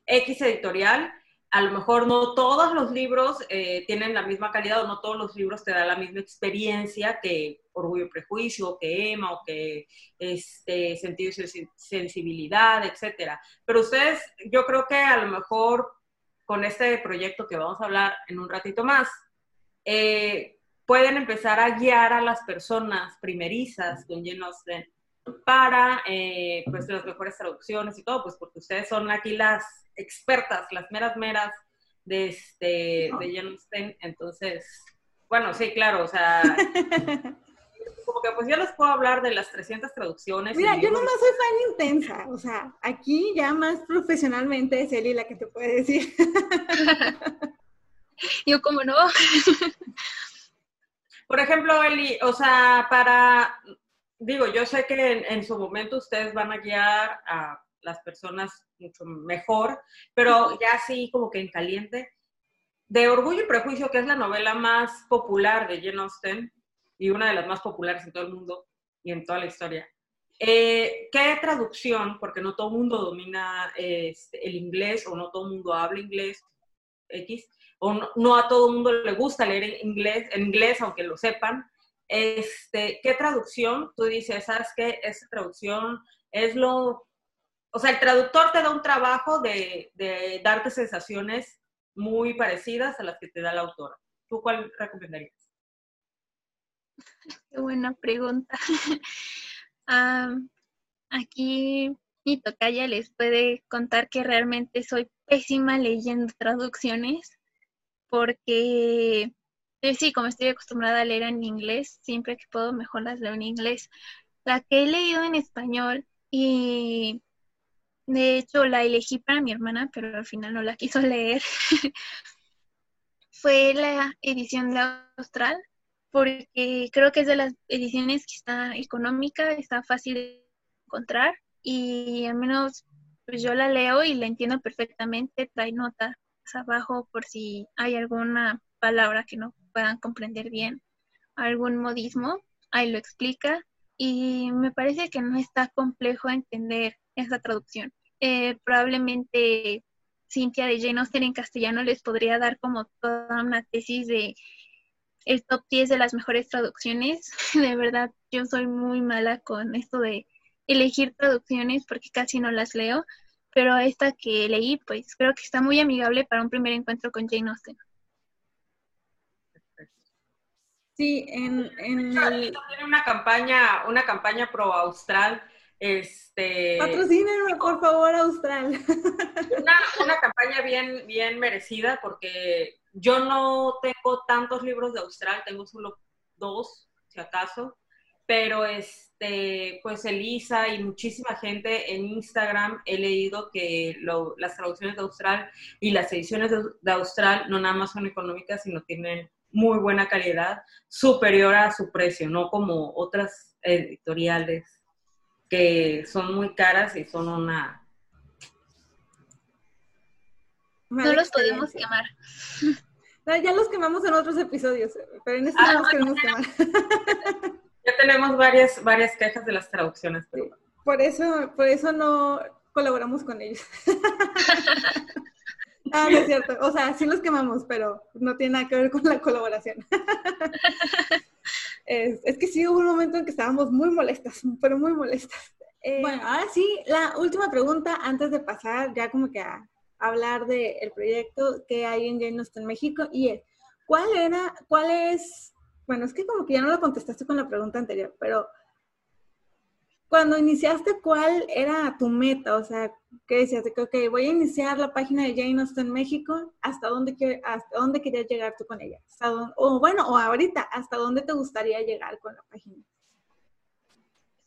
X editorial, a lo mejor no todos los libros eh, tienen la misma calidad o no todos los libros te dan la misma experiencia que Orgullo y Prejuicio, que Emma, o que este, Sentido y Sensibilidad, etcétera. Pero ustedes, yo creo que a lo mejor con este proyecto que vamos a hablar en un ratito más, eh, pueden empezar a guiar a las personas primerizas con llenos de para eh, pues las mejores traducciones y todo, pues porque ustedes son aquí las expertas, las meras meras de, este, de Jane Entonces, bueno, sí, claro, o sea, (laughs) como que pues yo les puedo hablar de las 300 traducciones. Mira, yo no soy fan intensa, o sea, aquí ya más profesionalmente es Eli la que te puede decir. (laughs) yo como no. Por ejemplo, Eli, o sea, para, digo, yo sé que en, en su momento ustedes van a guiar a las personas mucho mejor, pero ya así como que en caliente. De Orgullo y Prejuicio, que es la novela más popular de Jane Austen y una de las más populares en todo el mundo y en toda la historia. Eh, ¿Qué traducción? Porque no todo el mundo domina este, el inglés o no todo el mundo habla inglés, X, o no, a todo el mundo le gusta leer en inglés, en inglés aunque lo sepan. Este, ¿Qué traducción? Tú dices, ¿sabes qué? Esa traducción es lo o sea, el traductor te da un trabajo de, darte sensaciones muy parecidas a las que te da la autora. ¿Tú cuál recomendarías? (laughs) Qué buena pregunta. (laughs) aquí mi tocaya les puede contar que realmente soy pésima leyendo traducciones porque sí, como estoy acostumbrada a leer en inglés, siempre que puedo mejor las leo en inglés. La que he leído en español y de hecho la elegí para mi hermana, pero al final no la (laughs) quiso leer, fue la edición de Austral, porque creo que es de las ediciones que está económica, está fácil de encontrar y al menos pues yo la leo y la entiendo perfectamente, trae notas abajo por si hay alguna palabra que no puedan comprender bien, algún modismo, ahí lo explica y me parece que no está complejo entender esa traducción. Eh, probablemente Cintia de Jane Austen en castellano les podría dar como toda una tesis de el top 10 de las mejores traducciones. (laughs) De verdad, yo soy muy mala con esto de elegir traducciones porque casi no las leo, pero esta que leí, pues creo que está muy amigable para un primer encuentro con Jane Austen. Sí, en, en tiene una campaña, una campaña pro austral. Este, Patrocínenme, por favor, Austral. Una, una campaña bien, bien merecida porque yo no tengo tantos libros de Austral, tengo solo dos, si acaso, pero este, pues Elisa y muchísima gente en Instagram he leído que las traducciones de Austral y las ediciones de, Austral no nada más son económicas, sino tienen muy buena calidad, superior a su precio, no como otras editoriales que son muy caras y son una... No los podemos quemar. (laughs) Ya los quemamos en otros episodios, pero en este no los queremos quemar. (laughs) Ya tenemos varias, varias quejas de las traducciones. Pero... Por eso, por eso no colaboramos con ellos. (laughs) ah, no es cierto. O sea, sí los quemamos, pero no tiene nada que ver con la colaboración. (laughs) es, es, que sí hubo un momento en que estábamos muy molestas, pero muy molestas. Eh, bueno, ahora sí, la última pregunta antes de pasar ya como que a hablar del proyecto que hay en Jane Austen México y es, ¿cuál era, cuál es bueno, es que como que ya no lo contestaste con la pregunta anterior, pero cuando iniciaste, ¿cuál era tu meta? O sea, ¿qué decías? De que, ok, voy a iniciar la página de Jane Austen México, ¿hasta dónde, hasta dónde querías llegar tú con ella? o bueno, o ahorita, ¿hasta dónde te gustaría llegar con la página?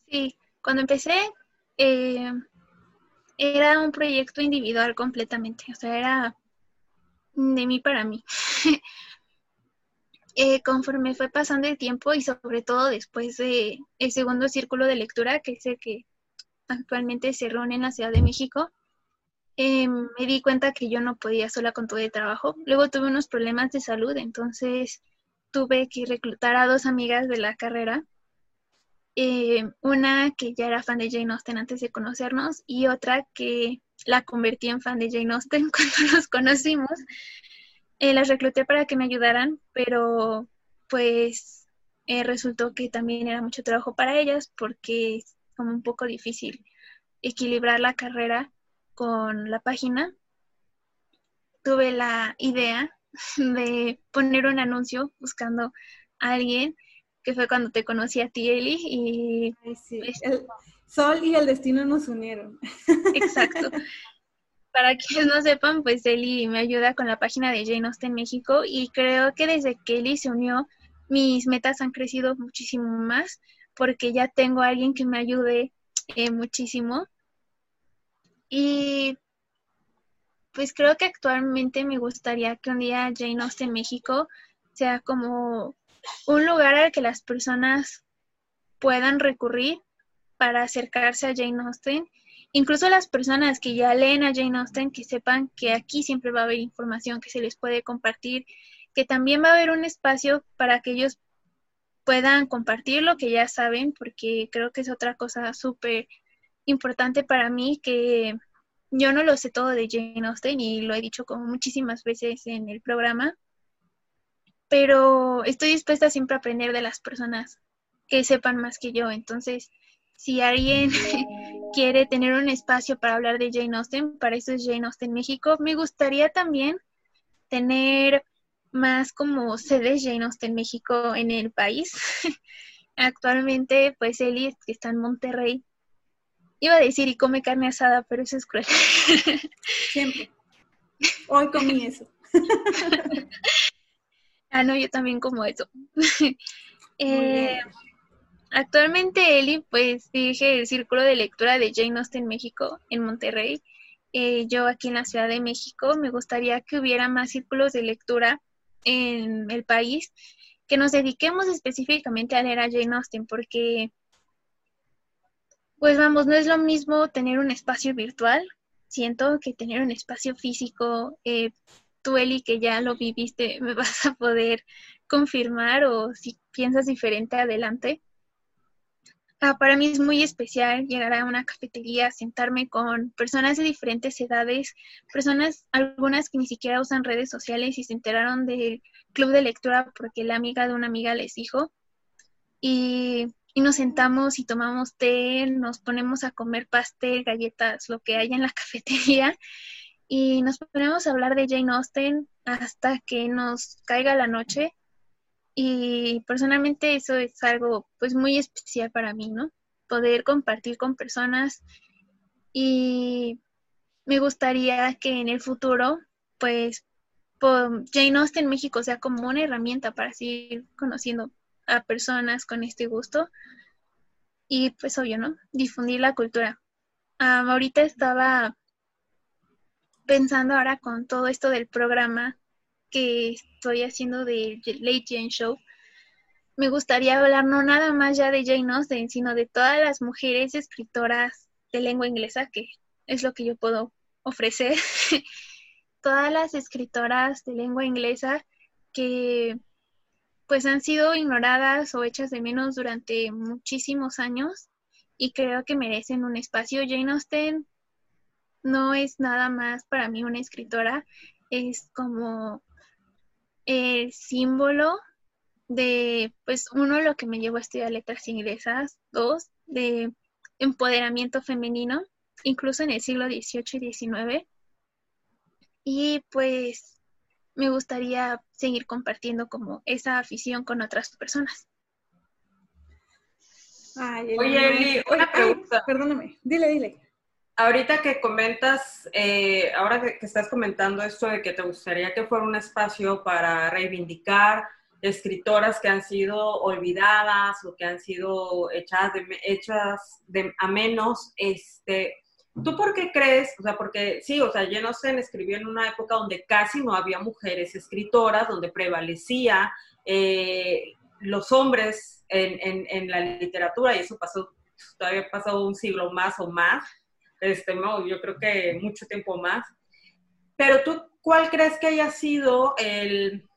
Sí, cuando empecé, eh, era un proyecto individual completamente, o sea, era de mí para mí. (laughs) Eh, conforme fue pasando el tiempo y sobre todo después de el segundo círculo de lectura, que es el que actualmente se reúne en la Ciudad de México, eh, me di cuenta que yo no podía sola con todo el trabajo. Luego tuve unos problemas de salud, entonces tuve que reclutar a dos amigas de la carrera. Eh, una que ya era fan de Jane Austen antes de conocernos y otra que la convertí en fan de Jane Austen (laughs) cuando nos conocimos. Eh, las recluté para que me ayudaran, pero pues eh, resultó que también era mucho trabajo para ellas porque es como un poco difícil equilibrar la carrera con la página. Tuve la idea (laughs) de poner un anuncio buscando a alguien, que fue cuando te conocí a ti, Eli, y... Pues el sol y el destino nos unieron. Exacto. (laughs) para quienes no sepan, pues Eli me ayuda con la página de Jane Austen México y creo que desde que Eli se unió, mis metas han crecido muchísimo más porque ya tengo a alguien que me ayude eh, muchísimo. Y pues creo que actualmente me gustaría que un día Jane Austen México sea como un lugar al que las personas puedan recurrir para acercarse a Jane Austen incluso las personas que ya leen a Jane Austen, que sepan que aquí siempre va a haber información que se les puede compartir, que también va a haber un espacio para que ellos puedan compartir lo que ya saben, porque creo que es otra cosa súper importante para mí, que yo no lo sé todo de Jane Austen y lo he dicho como muchísimas veces en el programa, pero estoy dispuesta siempre a aprender de las personas que sepan más que yo, entonces si alguien (laughs) quiere tener un espacio para hablar de Jane Austen, para eso es Jane Austen México. Me gustaría también tener más como sedes Jane Austen México en el país. (laughs) Actualmente, pues Eli está en Monterrey. Iba a decir y come carne asada, pero eso es cruel. (laughs) Siempre. Hoy comí eso. (laughs) Ah, no, yo también como eso. eh, actualmente Eli pues dirige el círculo de lectura de Jane Austen México en Monterrey. Eh, yo aquí en la Ciudad de México me gustaría que hubiera más círculos de lectura en el país, que nos dediquemos específicamente a leer a Jane Austen, porque pues vamos, no es lo mismo tener un espacio virtual, siento que tener un espacio físico. Eh, tú, Eli, que ya lo viviste, me vas a poder confirmar o si piensas diferente, adelante. Ah, para mí es muy especial llegar a una cafetería, sentarme con personas de diferentes edades, personas, algunas que ni siquiera usan redes sociales y se enteraron del club de lectura porque la amiga de una amiga les dijo. Y, y nos sentamos y tomamos té, nos ponemos a comer pastel, galletas, lo que haya en la (laughs) cafetería y nos ponemos a hablar de Jane Austen hasta que nos caiga la noche y personalmente eso es algo pues muy especial para mí, ¿no? Poder compartir con personas y me gustaría que en el futuro pues Jane Austen México sea como una herramienta para seguir conociendo a personas con este gusto y pues obvio, ¿no? Difundir la cultura. ahorita estaba pensando ahora con todo esto del programa que estoy haciendo de Late Jane Show, me gustaría hablar no nada más ya de Jane Austen, sino de todas las mujeres escritoras de lengua inglesa, que es lo que yo puedo ofrecer. (laughs) todas las escritoras de lengua inglesa que pues han sido ignoradas o hechas de menos durante muchísimos años y creo que merecen un espacio. Jane Austen no es nada más para mí una escritora, es como el símbolo de, pues, uno, lo que me llevó a estudiar letras inglesas, dos, de empoderamiento femenino, incluso en el siglo XVIII y XIX. Y pues me gustaría seguir compartiendo como esa afición con otras personas. Oye, Eli, una pregunta. perdóname, dile, dile. Ahorita que comentas, eh, ahora que, estás comentando esto de que te gustaría que fuera un espacio para reivindicar escritoras que han sido olvidadas o que han sido echadas, de, hechas de, a menos, este, ¿tú por qué crees? O sea, porque sí, o sea, Jane Austen escribió en una época donde casi no había mujeres escritoras, donde prevalecía eh, los hombres en, en, en la literatura y eso pasó, todavía ha pasado un siglo más o más este, no, yo creo que mucho tiempo más. Pero tú, ¿cuál crees que haya sido el,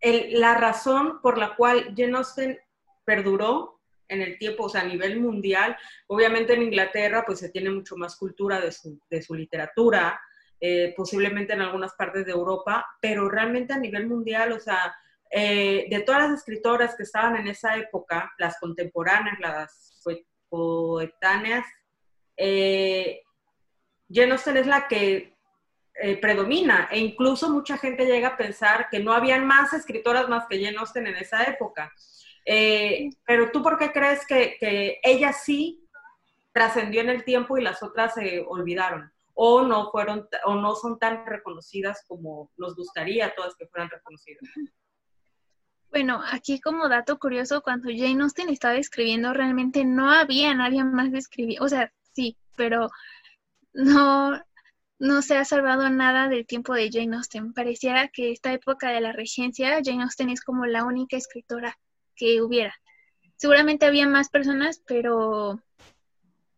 la razón por la cual Jane Austen perduró en el tiempo, o sea, a nivel mundial? Obviamente en Inglaterra, pues se tiene mucho más cultura de su, de su literatura, eh, posiblemente en algunas partes de Europa, pero realmente a nivel mundial, o sea, eh, de todas las escritoras que estaban en esa época, las contemporáneas, las poetáneas, eh, Austen es la que eh, predomina e incluso mucha gente llega a pensar que no habían más escritoras más que Jane Austen en esa época. Eh, pero tú por qué crees que, ella sí trascendió en el tiempo y las otras se olvidaron? O no fueron, o no son tan reconocidas como nos gustaría todas que fueran reconocidas. Bueno, aquí como dato curioso, cuando Jane Austen estaba escribiendo, realmente no había nadie más de escribir, o sea, sí, pero no, no se ha salvado nada del tiempo de Jane Austen. Pareciera que esta época de la regencia, Jane Austen es como la única escritora que hubiera. Seguramente había más personas, pero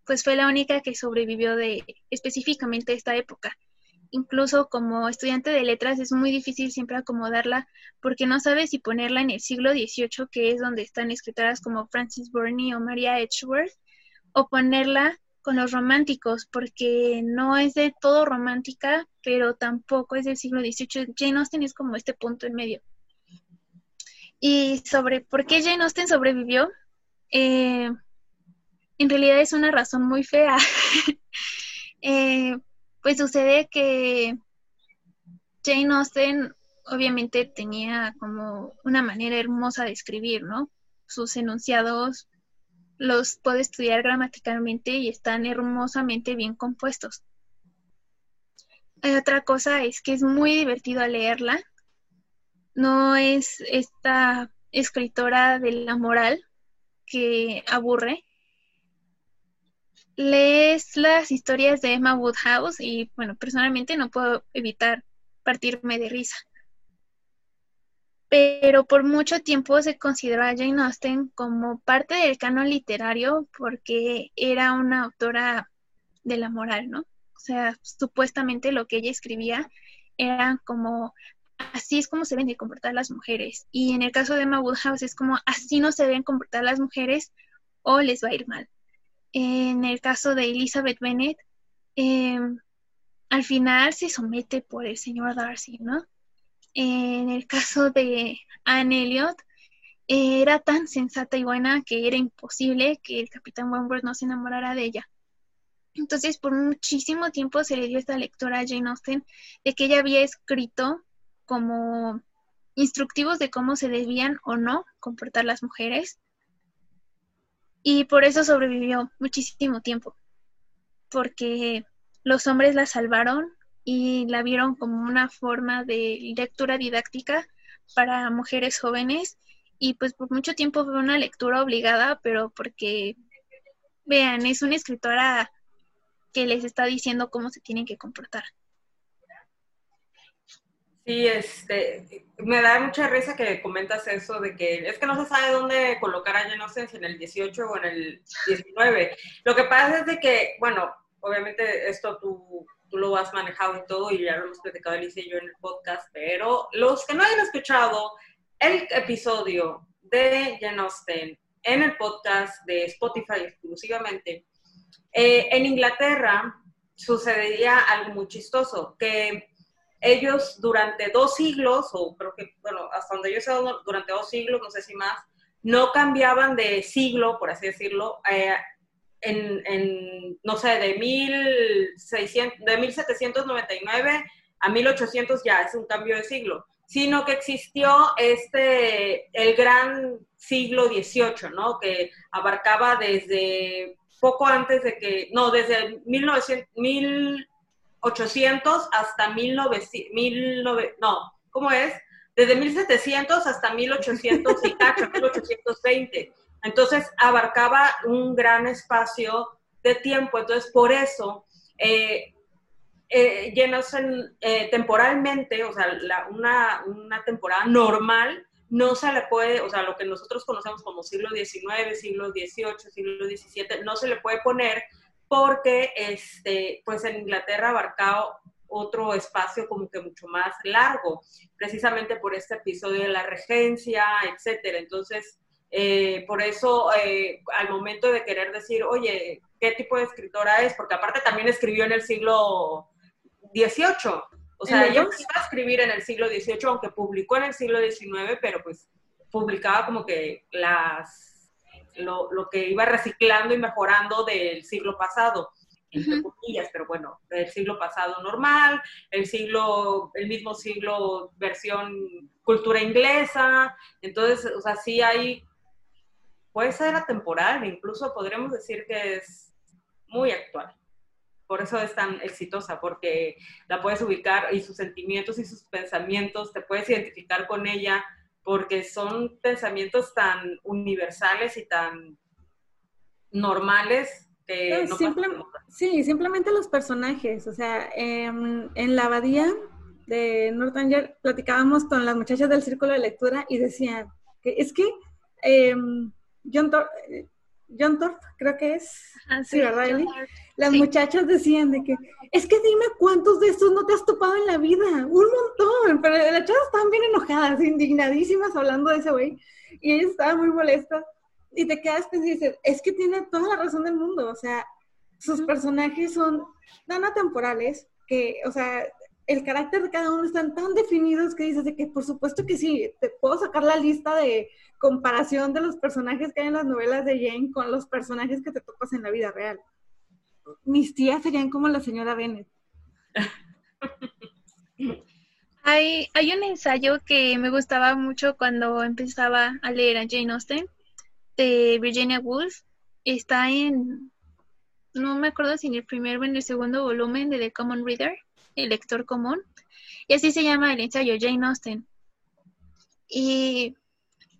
pues fue la única que sobrevivió de específicamente esta época. Incluso como estudiante de letras es muy difícil siempre acomodarla porque no sabes si ponerla en el siglo XVIII, que es donde están escritoras como Frances Burney o Maria Edgeworth, o ponerla con los románticos, porque no es de todo romántica, pero tampoco es del siglo XVIII. Jane Austen es como este punto en medio. Y sobre por qué Jane Austen sobrevivió, eh, en realidad es una razón muy fea. (laughs) Eh, pues sucede que Jane Austen obviamente tenía como una manera hermosa de escribir, ¿no? Sus enunciados los puede estudiar gramaticalmente y están hermosamente bien compuestos. otra cosa es que es muy divertido leerla no es esta escritora de la moral que aburre. Lees las historias de Emma Woodhouse y, bueno, personalmente no puedo evitar partirme de risa. Pero por mucho tiempo se consideró a Jane Austen como parte del canon literario porque era una autora de la moral, ¿no? O sea, supuestamente lo que ella escribía era como así es como se deben de comportar las mujeres. Y en el caso de Emma Woodhouse es como así no se deben comportar las mujeres o les va a ir mal. En el caso de Elizabeth Bennet, em, al final se somete por el señor Darcy, ¿no? En el caso de Anne Elliot, era tan sensata y buena que era imposible que el capitán Wentworth no se enamorara de ella. Entonces, por muchísimo tiempo se le dio esta lectura a Jane Austen de que ella había escrito como instructivos de cómo se debían o no comportar las mujeres. Y por eso sobrevivió muchísimo tiempo, porque los hombres la salvaron y la vieron como una forma de lectura didáctica para mujeres jóvenes y pues por mucho tiempo fue una lectura obligada, pero porque, vean, es una escritora que les está diciendo cómo se tienen que comportar. Sí, este, me da mucha risa que comentas eso de que es que no se sabe dónde colocar a Jane Austen, si en el 18 o en el 19. Lo que pasa es de que, bueno, obviamente esto tú, tú lo has manejado y todo, y ya lo hemos platicado Alicia y yo en el podcast, pero los que no hayan escuchado el episodio de Jane Austen en el podcast de Spotify exclusivamente, eh, en Inglaterra sucedería algo muy chistoso, que ellos durante dos siglos, o creo que, bueno, hasta donde yo sé, durante dos siglos, no sé si más, no cambiaban de siglo, por así decirlo, eh, en, no sé, de, 1600, de 1799 a 1800 ya es un cambio de siglo, sino que existió este, el gran siglo XVIII, ¿no? Que abarcaba desde poco antes de que, no, desde 1900, 1800 hasta 1900, no, ¿cómo es? Desde 1700 hasta 1800 y cacho, 1820. Entonces abarcaba un gran espacio de tiempo. Entonces, por eso, eh, eh, eh temporalmente, o sea, una, una, temporada normal, no se le puede, o sea, lo que nosotros conocemos como siglo XIX, siglo XVIII, siglo XVII, no se le puede poner porque, este, pues en Inglaterra abarcaba otro espacio como que mucho más largo, precisamente por este episodio de la regencia, etcétera. Entonces, eh, por eso, eh, al momento de querer decir, oye, ¿qué tipo de escritora es? Porque aparte también escribió en el siglo XVIII. O sea, ella iba a escribir en el siglo XVIII, aunque publicó en el siglo XIX, pero pues publicaba como que las, lo, lo que iba reciclando y mejorando del siglo pasado entre comillas, pero bueno, el siglo pasado normal, el siglo, el mismo siglo versión cultura inglesa, entonces, o sea, sí hay puede ser atemporal, incluso podríamos decir que es muy actual. Por eso es tan exitosa, porque la puedes ubicar y sus sentimientos y sus pensamientos, te puedes identificar con ella, porque son pensamientos tan universales y tan normales que... No sí, simplemente los personajes, o sea, en, la abadía de Northanger platicábamos con las muchachas del círculo de lectura y decían que es que... Em, John, John Thorpe, creo que es. Ah, sí, ¿verdad, Las muchachas decían de que, es que dime cuántos de estos no te has topado en la vida. Un montón. Pero las chavas estaban bien enojadas, indignadísimas hablando de ese güey. Y ella estaba muy molesta. Y te quedas pensando y dices, es que tiene toda la razón del mundo. O sea, sus personajes son tan atemporales que, o sea, el carácter de cada uno están tan definidos que dices de que por supuesto que sí, te puedo sacar la lista de comparación de los personajes que hay en las novelas de Jane con los personajes que te topas en la vida real. Mis tías serían como la señora Bennett. (laughs) Hay, hay un ensayo que me gustaba mucho cuando empezaba a leer a Jane Austen, de Virginia Woolf. Está en, no me acuerdo si en el primer o en el segundo volumen de The Common Reader, el lector común. Y así se llama el ensayo, Jane Austen. Y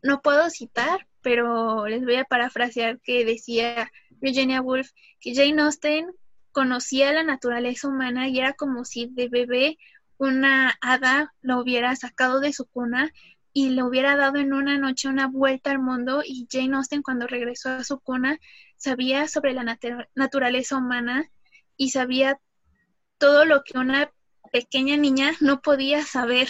no puedo citar, pero les voy a parafrasear que decía Virginia Woolf que Jane Austen conocía la naturaleza humana y era como si de bebé una hada lo hubiera sacado de su cuna y le hubiera dado en una noche una vuelta al mundo y Jane Austen cuando regresó a su cuna sabía sobre la naturaleza humana y sabía todo lo que una pequeña niña no podía saber,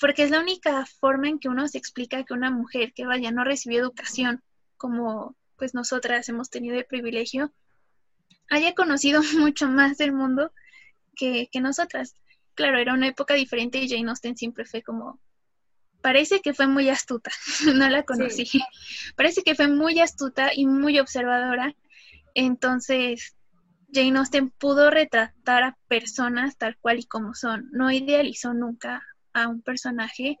porque es la única forma en que uno se explica que una mujer que vaya no recibió educación, como pues nosotras hemos tenido el privilegio, haya conocido (laughs) mucho más del mundo que, que nosotras. Claro, era una época diferente y Jane Austen siempre fue como parece que fue muy astuta, (laughs) no la conocí. (laughs) Parece que fue muy astuta y muy observadora. Entonces, Jane Austen pudo retratar a personas tal cual y como son. No idealizó nunca a un personaje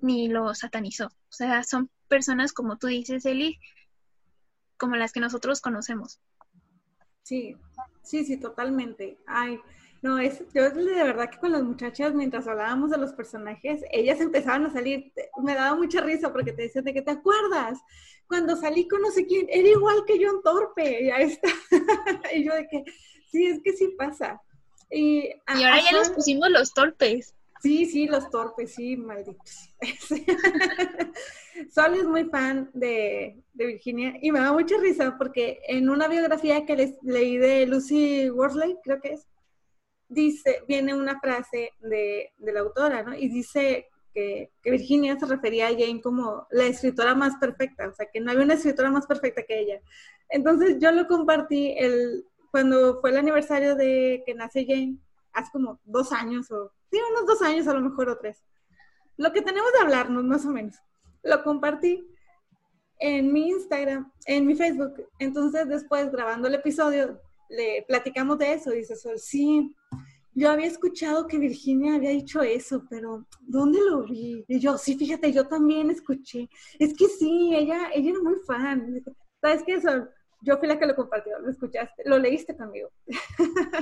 ni lo satanizó. O sea, son personas como tú dices, Eli, como las que nosotros conocemos. Sí, sí, sí, totalmente. Ay, no, es, yo de verdad que con las muchachas, mientras hablábamos de los personajes, ellas empezaban a salir, me daba mucha risa porque te decían de que te acuerdas, cuando salí con no sé quién, era igual que yo en torpe, ya está. (laughs) y yo de que, sí, es que sí pasa. Y, ahora ya nos pusimos los torpes. Sí, sí, los torpes, sí, malditos. (laughs) Sol es muy fan de, de, Virginia y me da mucha risa porque en una biografía que les leí de Lucy Worsley, creo que es, dice, viene una frase de, la autora, ¿no? Y dice que, Virginia se refería a Jane como la escritora más perfecta, o sea, que no había una escritora más perfecta que ella. Entonces yo lo compartí el, cuando fue el aniversario de que nace Jane, hace como dos años, o sí, unos dos años a lo mejor o tres. Lo que tenemos de hablarnos, más o menos. Lo compartí en mi Instagram, en mi Facebook. Entonces después, grabando el episodio, le platicamos de eso, dice Sol, sí, yo había escuchado que Virginia había dicho eso, pero ¿dónde lo vi? Y yo, sí, fíjate, yo también escuché. Es que sí, ella, ella era muy fan. ¿Sabes qué, Sol? Yo fui la que lo compartió, lo escuchaste, lo leíste conmigo. Sí,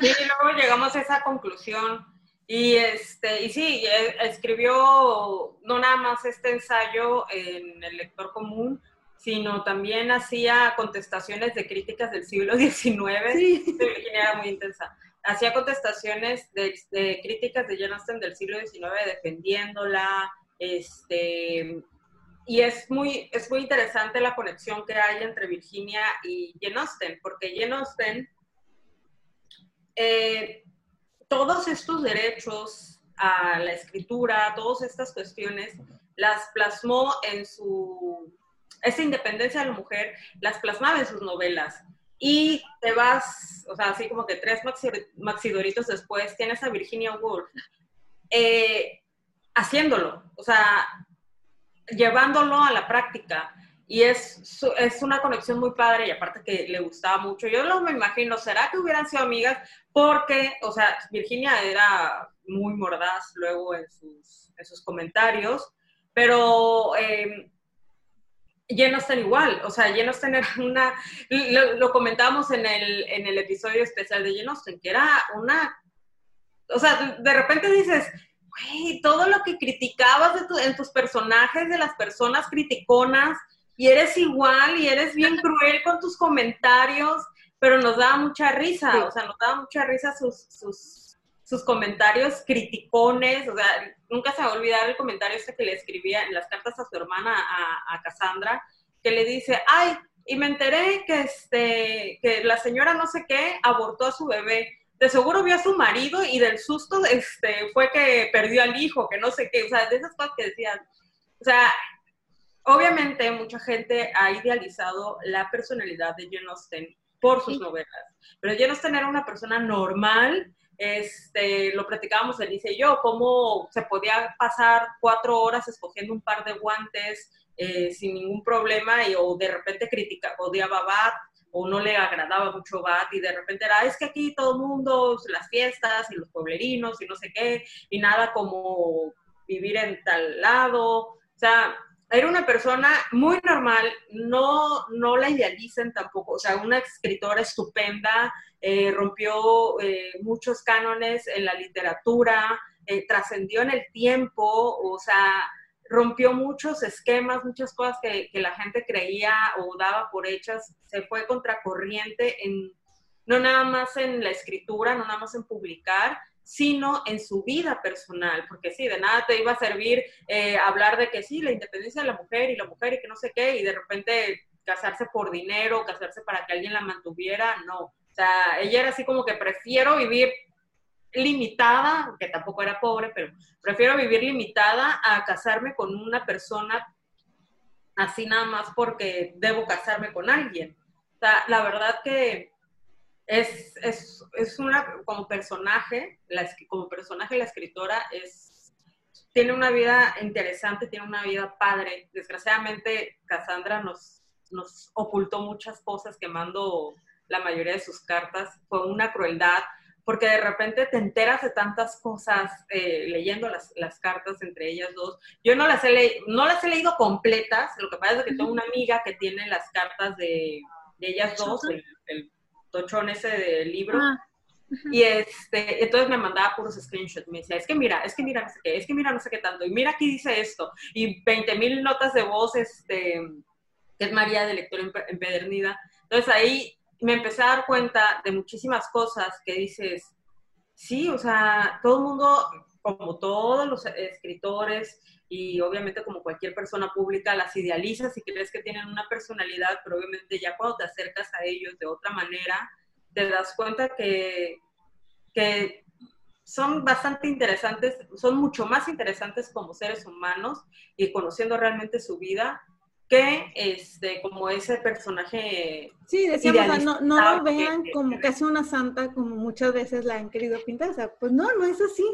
y luego llegamos a esa conclusión. Y, este, y sí, e, escribió no nada más este ensayo en el lector común, sino también hacía contestaciones de críticas del siglo (laughs) XIX. Sí. Virginia era muy intensa. Hacía contestaciones de, críticas de Jane Austen del siglo XIX defendiéndola, este, y es muy, es muy interesante la conexión que hay entre Virginia y Jane Austen, porque Jane Austen, eh, todos estos derechos a la escritura, todas estas cuestiones, las plasmó en su esa independencia de la mujer las plasmaba en sus novelas. Y te vas, o sea, así como que tres maxidoritos después, tienes a Virginia Woolf eh, haciéndolo, o sea, llevándolo a la práctica. Y es, es una conexión muy padre y aparte que le gustaba mucho. Yo no me imagino, ¿será que hubieran sido amigas? Porque, o sea, Virginia era muy mordaz luego en sus, en sus comentarios, pero eh, Austen igual, o sea, Austen era una, lo, comentábamos en el, en el episodio especial de Austen, que era una, o sea, de repente dices, güey, todo lo que criticabas en tus personajes, de las personas criticonas, y eres igual, y eres bien (laughs) cruel con tus comentarios, pero nos daba mucha risa, o sea, nos daba mucha risa sus, sus, sus comentarios criticones, o sea, nunca se va a olvidar el comentario este que le escribía en las cartas a su hermana, a, a Cassandra, que le dice, ay, y me enteré que, este, que la señora no sé qué abortó a su bebé. De seguro vio a su marido y del susto este, fue que perdió al hijo, que no sé qué, o sea, de esas cosas que decían. O sea, obviamente mucha gente ha idealizado la personalidad de Jane Austen por sus novelas, pero Jane Austen era una persona normal, este, lo platicábamos Elise y yo, cómo se podía pasar cuatro horas escogiendo un par de guantes eh, sin ningún problema y, o de repente critica, odiaba Bat o no le agradaba mucho Bat y de repente era, es que aquí todo el mundo, las fiestas y los pueblerinos y no sé qué, y nada como vivir en tal lado, o sea, era una persona muy normal, no, no la idealicen tampoco, o sea, una escritora estupenda, eh, rompió eh, muchos cánones en la literatura, eh, trascendió en el tiempo, o sea, rompió muchos esquemas, muchas cosas que, que, la gente creía o daba por hechas, se fue contracorriente en, no nada más en la escritura, no nada más en publicar, sino en su vida personal, porque sí, de nada te iba a servir eh, hablar de que sí, la independencia de la mujer y la mujer y que no sé qué, y de repente casarse por dinero, casarse para que alguien la mantuviera, no. O sea, ella era así como que prefiero vivir limitada, que tampoco era pobre, pero prefiero vivir limitada a casarme con una persona así nada más porque debo casarme con alguien. O sea, la verdad que es, es, es, una, como personaje, la, como personaje la escritora es, tiene una vida interesante, tiene una vida padre. Desgraciadamente, Cassandra nos, nos ocultó muchas cosas quemando la mayoría de sus cartas. Fue una crueldad, porque de repente te enteras de tantas cosas eh, leyendo las, las, cartas entre ellas dos. Yo no las, he no las he leído completas, lo que pasa es que tengo una amiga que tiene las cartas de, de ellas dos, el tochón ese del libro. Ah, y este, entonces me mandaba puros screenshots. Me decía, es que mira, es que mira, no sé qué, es que mira, no sé qué tanto. Y mira, aquí dice esto. Y 20 mil notas de voz, este, que es María de lectura empedernida. Entonces ahí me empecé a dar cuenta de muchísimas cosas que dices, sí, o sea, todo el mundo, como todos los escritores, y obviamente como cualquier persona pública las idealizas y crees que tienen una personalidad, pero obviamente ya cuando te acercas a ellos de otra manera, te das cuenta que, que son bastante interesantes, son mucho más interesantes como seres humanos y conociendo realmente su vida que este como ese personaje sí decíamos no, no lo vean como casi una santa como muchas veces la han querido pintar o sea pues no no es así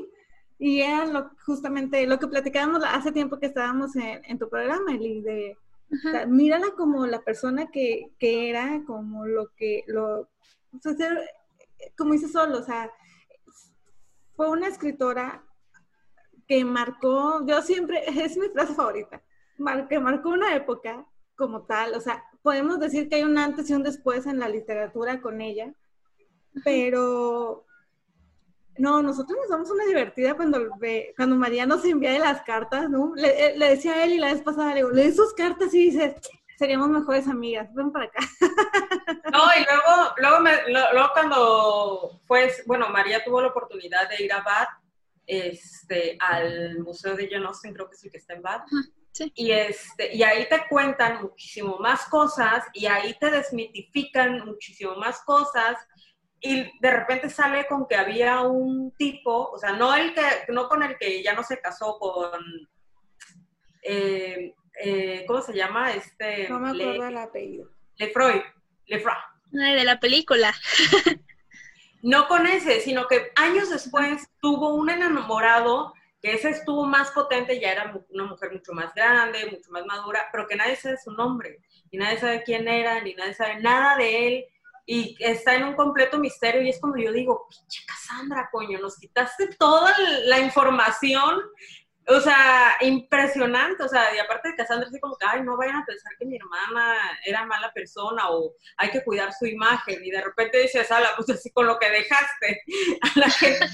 y era lo, justamente lo que platicábamos hace tiempo que estábamos en, tu programa, Eli, de mírala como la persona que, que, era, como lo que, lo, como dice solo, o sea, fue una escritora que marcó, yo siempre, (laughs) es mi frase favorita, que marcó una época como tal, o sea, podemos decir que hay un antes y un después en la literatura con ella, pero no, nosotros nos damos una divertida cuando, cuando María nos envía de las cartas, ¿no? Le, le, decía a él y la vez pasada, le digo, lee sus cartas y dices, seríamos mejores amigas, ven para acá. (laughs) No, y luego, luego, me, luego cuando fue, bueno, María tuvo la oportunidad de ir a Bath, este, al Museo de Jane Austen, creo que es el que está en Bath, Sí. Y, este, y ahí te cuentan muchísimo más cosas y ahí te desmitifican muchísimo más cosas y de repente sale con que había un tipo, o sea, no, el que, no con el que ya no se casó, con, eh, eh, ¿cómo se llama? Este, no me acuerdo el apellido. Lefroy, Lefroy. De la película. (laughs) no con ese, sino que años después tuvo un enamorado que ese estuvo más potente, ya era una mujer mucho más grande, mucho más madura, pero que nadie sabe su nombre, y nadie sabe quién era, ni nadie sabe nada de él, y está en un completo misterio y es cuando yo digo, pinche Cassandra, coño, nos quitaste toda la información, o sea, impresionante, o sea, y aparte de Cassandra, así como que, ay, no vayan a pensar que mi hermana era mala persona o hay que cuidar su imagen, y de repente dices, ala, pues así con lo que dejaste, (laughs) a la gente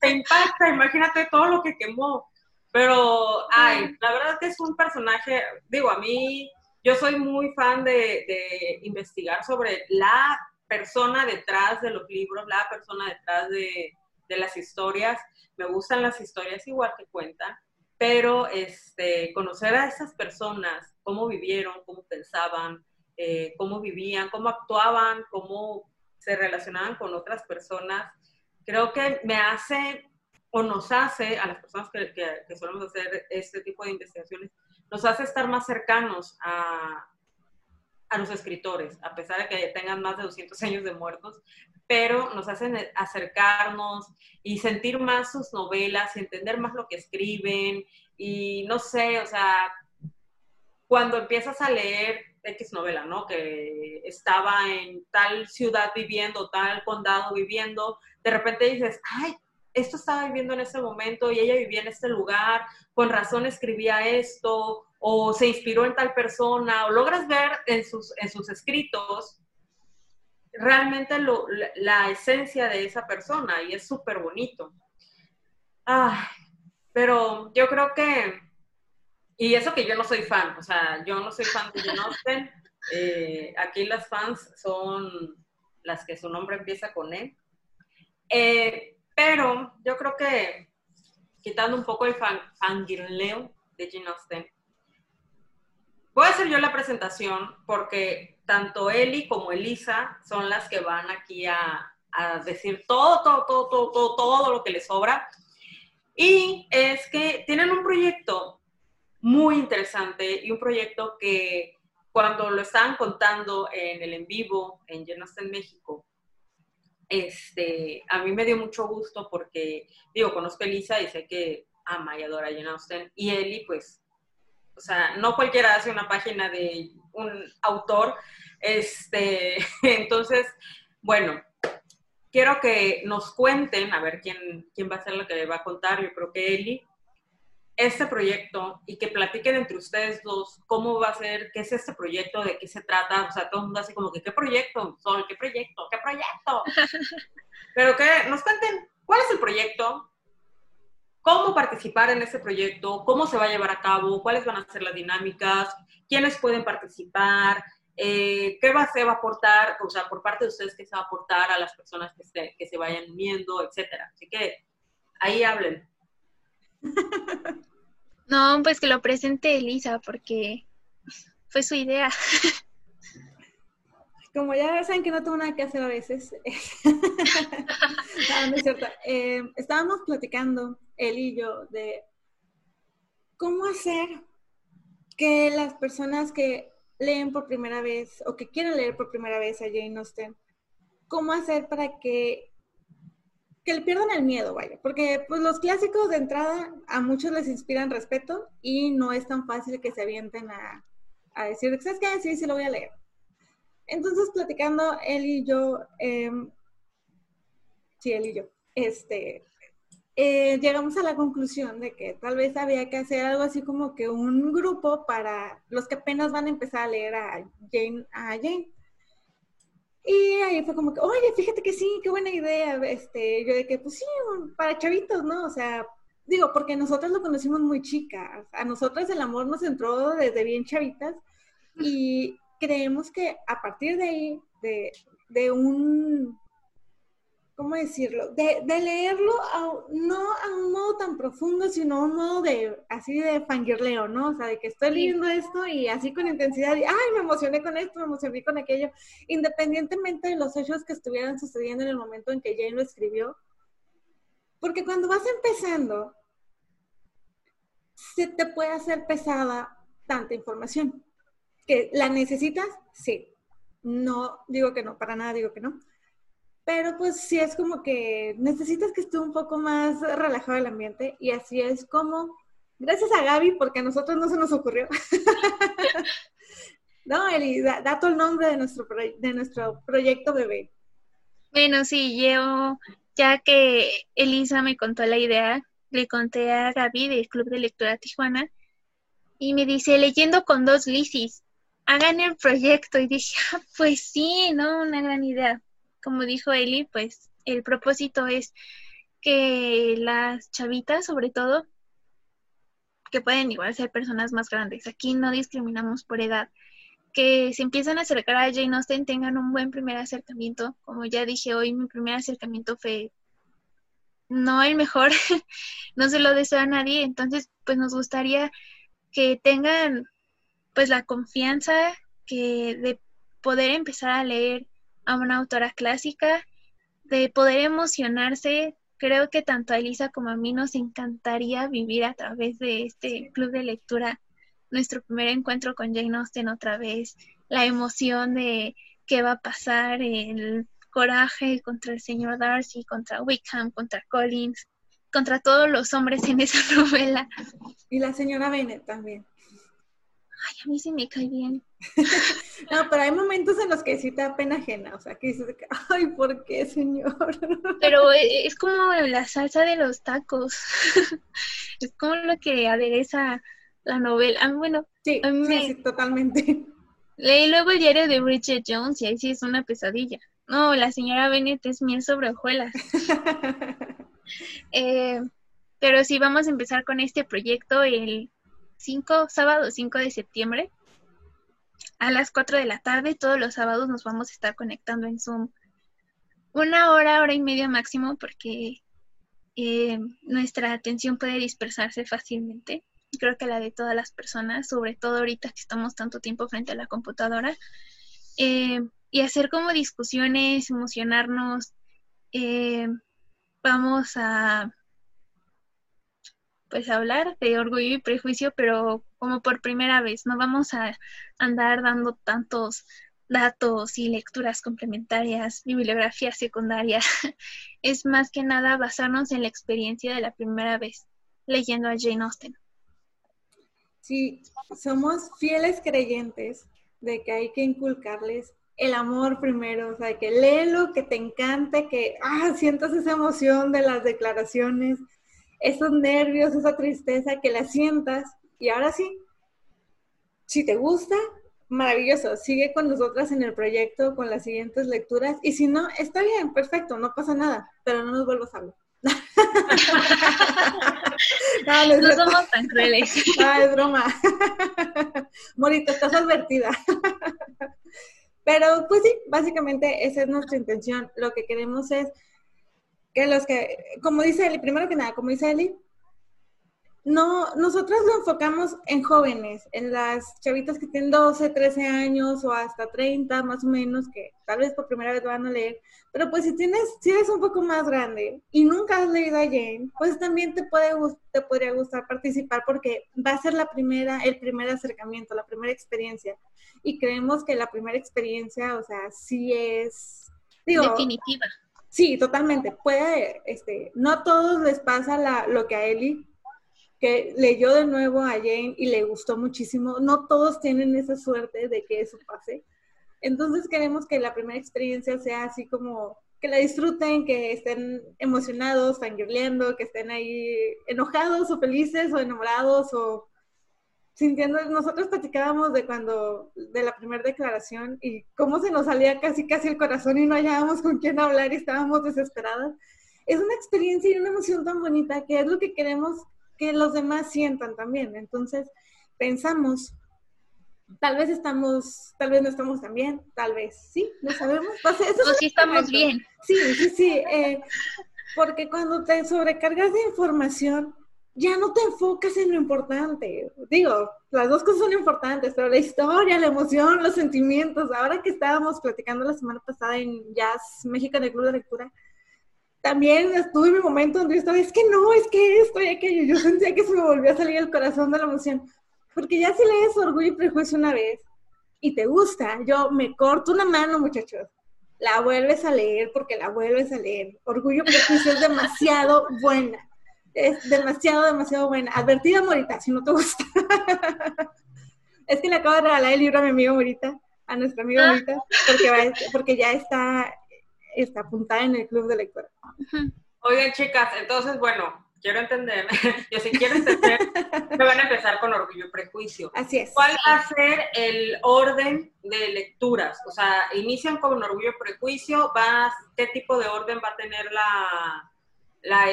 te impacta, imagínate todo lo que quemó, pero, ay, la verdad que es un personaje, digo, a mí yo soy muy fan de, investigar sobre la persona detrás de los libros, la persona detrás de, las historias. Me gustan las historias igual que cuentan, pero este, conocer a esas personas, cómo vivieron, cómo pensaban, eh, cómo vivían, cómo actuaban, cómo se relacionaban con otras personas, creo que me hace o nos hace a las personas que, que solemos hacer este tipo de investigaciones nos hace estar más cercanos a, a los escritores, a pesar de que tengan más de 200 años de muertos, pero nos hacen acercarnos y sentir más sus novelas y entender más lo que escriben y no sé, o sea, cuando empiezas a leer X novela, ¿no? Que estaba en tal ciudad viviendo, tal condado viviendo, de repente dices, ay, esto estaba viviendo en ese momento y ella vivía en este lugar, con razón escribía esto, o se inspiró en tal persona, o logras ver en sus, escritos realmente la, esencia de esa persona y es súper bonito. pero yo creo que y eso que yo no soy fan, o sea, yo no soy fan de Jane Austen. (laughs) Eh, aquí las fans son las que su nombre empieza con E. Eh, pero yo creo que quitando un poco el fan, fangirleo de Jane Austen, voy a hacer yo la presentación porque tanto Eli como Elisa son las que van aquí a, decir todo, todo, todo, todo, todo, todo lo que les sobra. Y es que tienen un proyecto muy interesante y un proyecto que cuando lo estaban contando en el en vivo en Llenos en México, este, a mí me dio mucho gusto porque, digo, conozco a Elisa y sé que ama y adora a Jane Austen. Y Eli, pues, o sea, no cualquiera hace una página de un autor. Este, (laughs) entonces, bueno, quiero que nos cuenten, a ver quién, quién va a ser lo que va a contar, yo creo que Eli, este proyecto y que platiquen entre ustedes dos cómo va a ser, qué es este proyecto, de qué se trata, o sea, todo el mundo así como que, ¿qué proyecto? Sol, ¿qué proyecto? ¿Qué proyecto? (laughs) Pero que nos cuenten cuál es el proyecto, cómo participar en ese proyecto, cómo se va a llevar a cabo, cuáles van a ser las dinámicas, quiénes pueden participar, eh, qué va, se va a aportar, o sea, por parte de ustedes, qué se va a aportar a las personas que se, que se vayan uniendo, etcétera. Así que ahí hablen. (laughs) No, pues que lo presente Elisa, porque fue su idea. (laughs) Como ya saben que no tengo nada que hacer a veces. (laughs) Eh, estábamos platicando, él y yo, de cómo hacer que las personas que leen por primera vez o que quieren leer por primera vez a Jane Austen, cómo hacer para que que le pierdan el miedo, vaya, porque pues los clásicos de entrada a muchos les inspiran respeto y no es tan fácil que se avienten a, a decir, ¿sabes qué? Sí, sí lo voy a leer. Entonces, platicando él y yo, em, sí, él y yo, este, eh, llegamos a la conclusión de que tal vez había que hacer algo así como que un grupo para los que apenas van a empezar a leer a Jane, a Jane. Y ahí fue como que, oye, fíjate que sí, qué buena idea. Este, yo de que, pues sí, para chavitos, ¿no? O sea, digo, porque nosotros lo conocimos muy chicas. A nosotras el amor nos entró desde bien chavitas y creemos que a partir de ahí, de, de un, ¿cómo decirlo? De, de leerlo no a un modo tan profundo, sino a un modo de, así de fangirleo, ¿no? O sea, de que estoy leyendo esto y así con intensidad, y, ay, me emocioné con esto, me emocioné con aquello, independientemente de los hechos que estuvieran sucediendo en el momento en que Jane lo escribió. Porque cuando vas empezando, se te puede hacer pesada tanta información. ¿Que la necesitas? Sí. No digo que no, para nada digo que no pero pues sí es como que necesitas que esté un poco más relajado el ambiente y así es como, gracias a Gaby, porque a nosotros no se nos ocurrió. (laughs) no, Eli, da, el nombre de nuestro, de nuestro proyecto bebé. Bueno, sí, yo, ya que Elisa me contó la idea, le conté a Gaby del Club de Lectura Tijuana y me dice, leyendo con dos lisis, hagan el proyecto. Y dije, (laughs) ah, pues sí, ¿no? Una gran idea como dijo Eli, pues el propósito es que las chavitas, sobre todo, que pueden igual ser personas más grandes, aquí no discriminamos por edad, que se empiezan a acercar a Jane Austen tengan un buen primer acercamiento. Como ya dije hoy, mi primer acercamiento fue no el mejor, (laughs) no se lo deseo a nadie, entonces pues nos gustaría que tengan pues la confianza que de poder empezar a leer a una autora clásica, de poder emocionarse. Creo que tanto a Elisa como a mí nos encantaría vivir a través de este club de lectura nuestro primer encuentro con Jane Austen otra vez, la emoción de qué va a pasar, el coraje contra el señor Darcy, contra Wickham, contra Collins, contra todos los hombres en esa (laughs) novela. Y la señora Bennet también. Ay, a mí sí me cae bien. (laughs) no, pero hay momentos en los que sí te da pena ajena, o sea, que dices, ay, ¿por qué, señor? pero es como la salsa de los tacos. (laughs) es como lo que adereza la novela. Ah, bueno, sí, sí, totalmente. Leí luego el diario de Bridget Jones y ahí sí es una pesadilla. No, la señora Bennett es miel sobre hojuelas. (laughs) eh, pero sí, vamos a empezar con este proyecto. El 5, sábado 5 de septiembre a las 4 de la tarde. Todos los sábados nos vamos a estar conectando en Zoom una hora, hora y media máximo, porque eh, nuestra atención puede dispersarse fácilmente. Creo que la de todas las personas, sobre todo ahorita que estamos tanto tiempo frente a la computadora. Eh, y hacer como discusiones, emocionarnos. Eh, vamos a pues hablar de orgullo y prejuicio, pero como por primera vez, no vamos a andar dando tantos datos y lecturas complementarias, bibliografía secundaria. (laughs) es más que nada basarnos en la experiencia de la primera vez leyendo a Jane Austen. Sí, somos fieles creyentes de que hay que inculcarles el amor primero, o sea, que léelo, que te encante, que ah, sientas esa emoción de las declaraciones, esos nervios, esa tristeza, que la sientas. Y ahora sí, si te gusta, maravilloso, sigue con nosotras en el proyecto, con las siguientes lecturas. Y si no, está bien, perfecto, no pasa nada, pero no nos vuelvas a hablar. (laughs) no, somos tan crueles. Ah, es broma. Morita, estás advertida. Pero pues sí, básicamente esa es nuestra intención. Lo que queremos es que los que, como dice Eli, primero que nada, como dice Eli, no, nosotros lo enfocamos en jóvenes, en las chavitas que tienen 12, 13 años o hasta 30 más o menos, que tal vez por primera vez van a leer. Pero pues si tienes, si eres un poco más grande y nunca has leído a Jane, pues también te puede te podría gustar participar porque va a ser la primera, el primer acercamiento, la primera experiencia. Y creemos que la primera experiencia, o sea, sí es definitiva. Sí, totalmente. Puede, este, no a todos les pasa la, lo que a Eli, que leyó de nuevo a Jane y le gustó muchísimo. No todos tienen esa suerte de que eso pase. Entonces queremos que la primera experiencia sea así como que la disfruten, que estén emocionados, fangirleando, que estén ahí enojados o felices o enamorados o sintiendo, nosotros platicábamos de cuando, de la primera declaración y cómo se nos salía casi casi el corazón y no hallábamos con quién hablar y estábamos desesperadas. Es una experiencia y una emoción tan bonita que es lo que queremos que los demás sientan también. Entonces, pensamos, tal vez estamos, tal vez no estamos tan bien, tal vez sí, no sabemos. O, sí estamos bien. Sí, sí, sí. Eh, porque cuando te sobrecargas de información, ya no te enfocas en lo importante. Digo, las dos cosas son importantes, pero la historia, la emoción, los sentimientos. Ahora que estábamos platicando la semana pasada en Jazz México en el Club de Lectura, también estuve en mi momento donde yo estaba, es que no, es que esto y aquello. Yo sentía que se me volvió a salir el corazón de la emoción. Porque ya si lees Orgullo y Prejuicio una vez y te gusta, yo me corto una mano, muchachos. La vuelves a leer porque la vuelves a leer. Orgullo y Prejuicio es demasiado buena. Es demasiado, demasiado buena. Advertida, Morita, si no te gusta. es que le acabo de regalar el libro a mi amigo Morita, a nuestra amiga ah. Morita, porque, porque ya está está apuntada en el club de lectura. Oigan, chicas, entonces, bueno, quiero entender, (laughs) yo sí quiero entender, me van a empezar con Orgullo y Prejuicio. Así es. ¿Cuál va a ser el orden de lecturas? O sea, inician con Orgullo y Prejuicio, va, ¿qué tipo de orden va a tener la, la,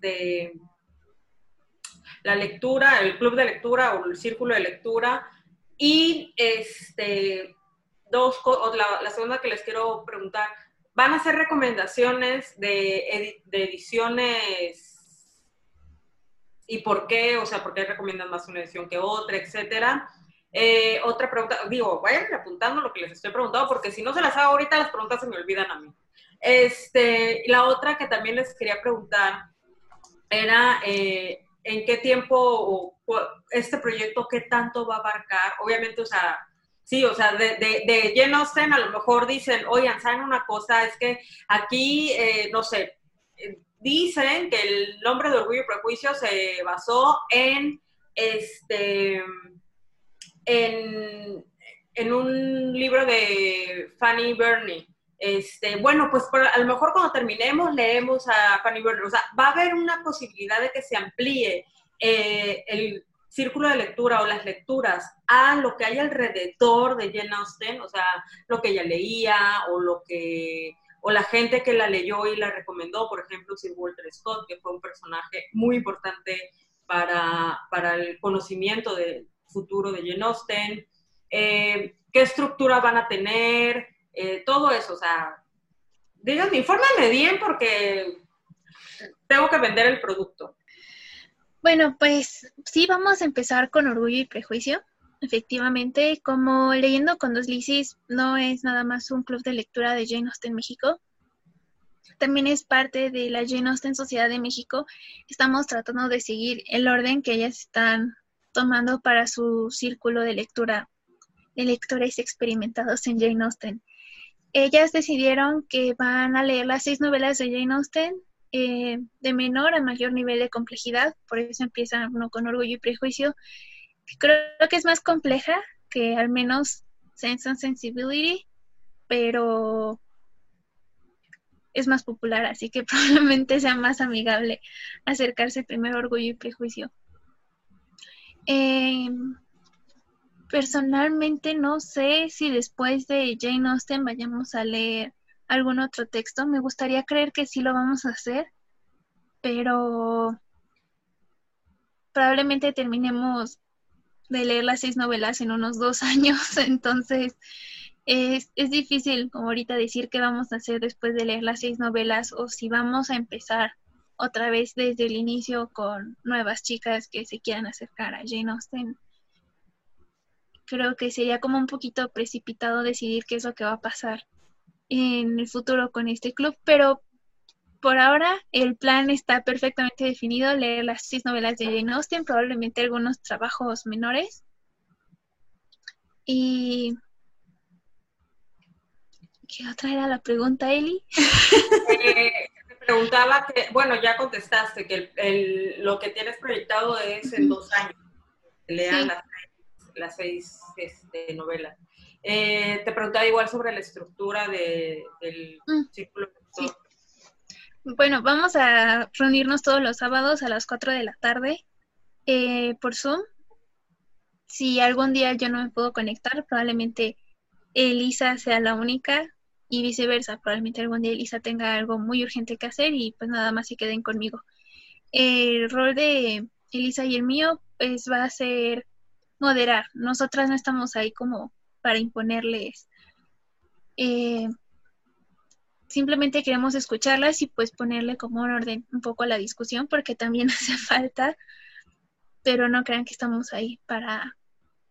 este, la lectura, el club de lectura o el círculo de lectura? Y, este, dos, la, segunda que les quiero preguntar, van a ser recomendaciones de, ediciones y por qué, o sea, por qué recomiendan más una edición que otra, etcétera. Eh, otra pregunta, digo, vayan apuntando lo que les estoy preguntando, porque si no se las hago ahorita, las preguntas se me olvidan a mí. Este, la otra que también les quería preguntar era eh, en qué tiempo este proyecto, qué tanto va a abarcar. Obviamente, o sea, Sí, o sea, de, de, de Jane a lo mejor dicen, oigan, ¿saben una cosa? Es que aquí, eh, no sé, dicen que el nombre de Orgullo y Prejuicio se basó en, este, en, en un libro de Fanny Burney. Este, bueno, pues a lo mejor cuando terminemos leemos a Fanny Burney. O sea, va a haber una posibilidad de que se amplíe eh, el, círculo de lectura o las lecturas a lo que hay alrededor de Jane Austen, o sea, lo que ella leía o lo que o la gente que la leyó y la recomendó, por ejemplo, Sir Walter Scott, que fue un personaje muy importante para, para el conocimiento del futuro de Jane Austen, eh, qué estructura van a tener, eh, todo eso, o sea, díganme, infórmame bien porque tengo que vender el producto. Bueno, pues sí, vamos a empezar con Orgullo y Prejuicio. Efectivamente, como Leyendo con dos Lisis no es nada más un club de lectura de Jane Austen México, también es parte de la Jane Austen Sociedad de México. Estamos tratando de seguir el orden que ellas están tomando para su círculo de lectura de lectores experimentados en Jane Austen. Ellas decidieron que van a leer las seis novelas de Jane Austen eh, de menor a mayor nivel de complejidad, por eso empiezan uno con Orgullo y Prejuicio. Creo que es más compleja que al menos Sense and Sensibility, pero es más popular, así que (laughs) probablemente sea más amigable acercarse primero a Orgullo y Prejuicio. Em, personalmente no sé si después de Jane Austen vayamos a leer algún otro texto. Me gustaría creer que sí lo vamos a hacer, pero probablemente terminemos de leer las seis novelas en unos dos (laughs) años, entonces es, es difícil como ahorita decir qué vamos a hacer después de leer las seis novelas o si vamos a empezar otra vez desde el inicio con nuevas chicas que se quieran acercar a Jane Austen creo que sería como un poquito precipitado decidir qué es lo que va a pasar en el futuro con este club, pero por ahora el plan está perfectamente definido, leer las seis novelas de Jane Austen, probablemente algunos trabajos menores. Y ¿qué otra era la pregunta, Eli? Eh, preguntaba que, bueno, ya contestaste que lo que tienes proyectado es en dos años. Lean las las seis este, novelas. Eh, te preguntaba igual sobre la estructura de, del mm, círculo. Bueno, vamos a reunirnos todos los sábados a las 4 de la tarde eh, por Zoom. Si algún día yo no me puedo conectar, probablemente Elisa sea la única y viceversa. Probablemente algún día Elisa tenga algo muy urgente que hacer y pues nada más se queden conmigo. El rol de Elisa y el mío pues va a ser moderar. Nosotras no estamos ahí como para imponerles. Eh, simplemente queremos escucharlas y pues ponerle como un orden un poco a la discusión porque también (laughs) hace falta, pero no crean que estamos ahí para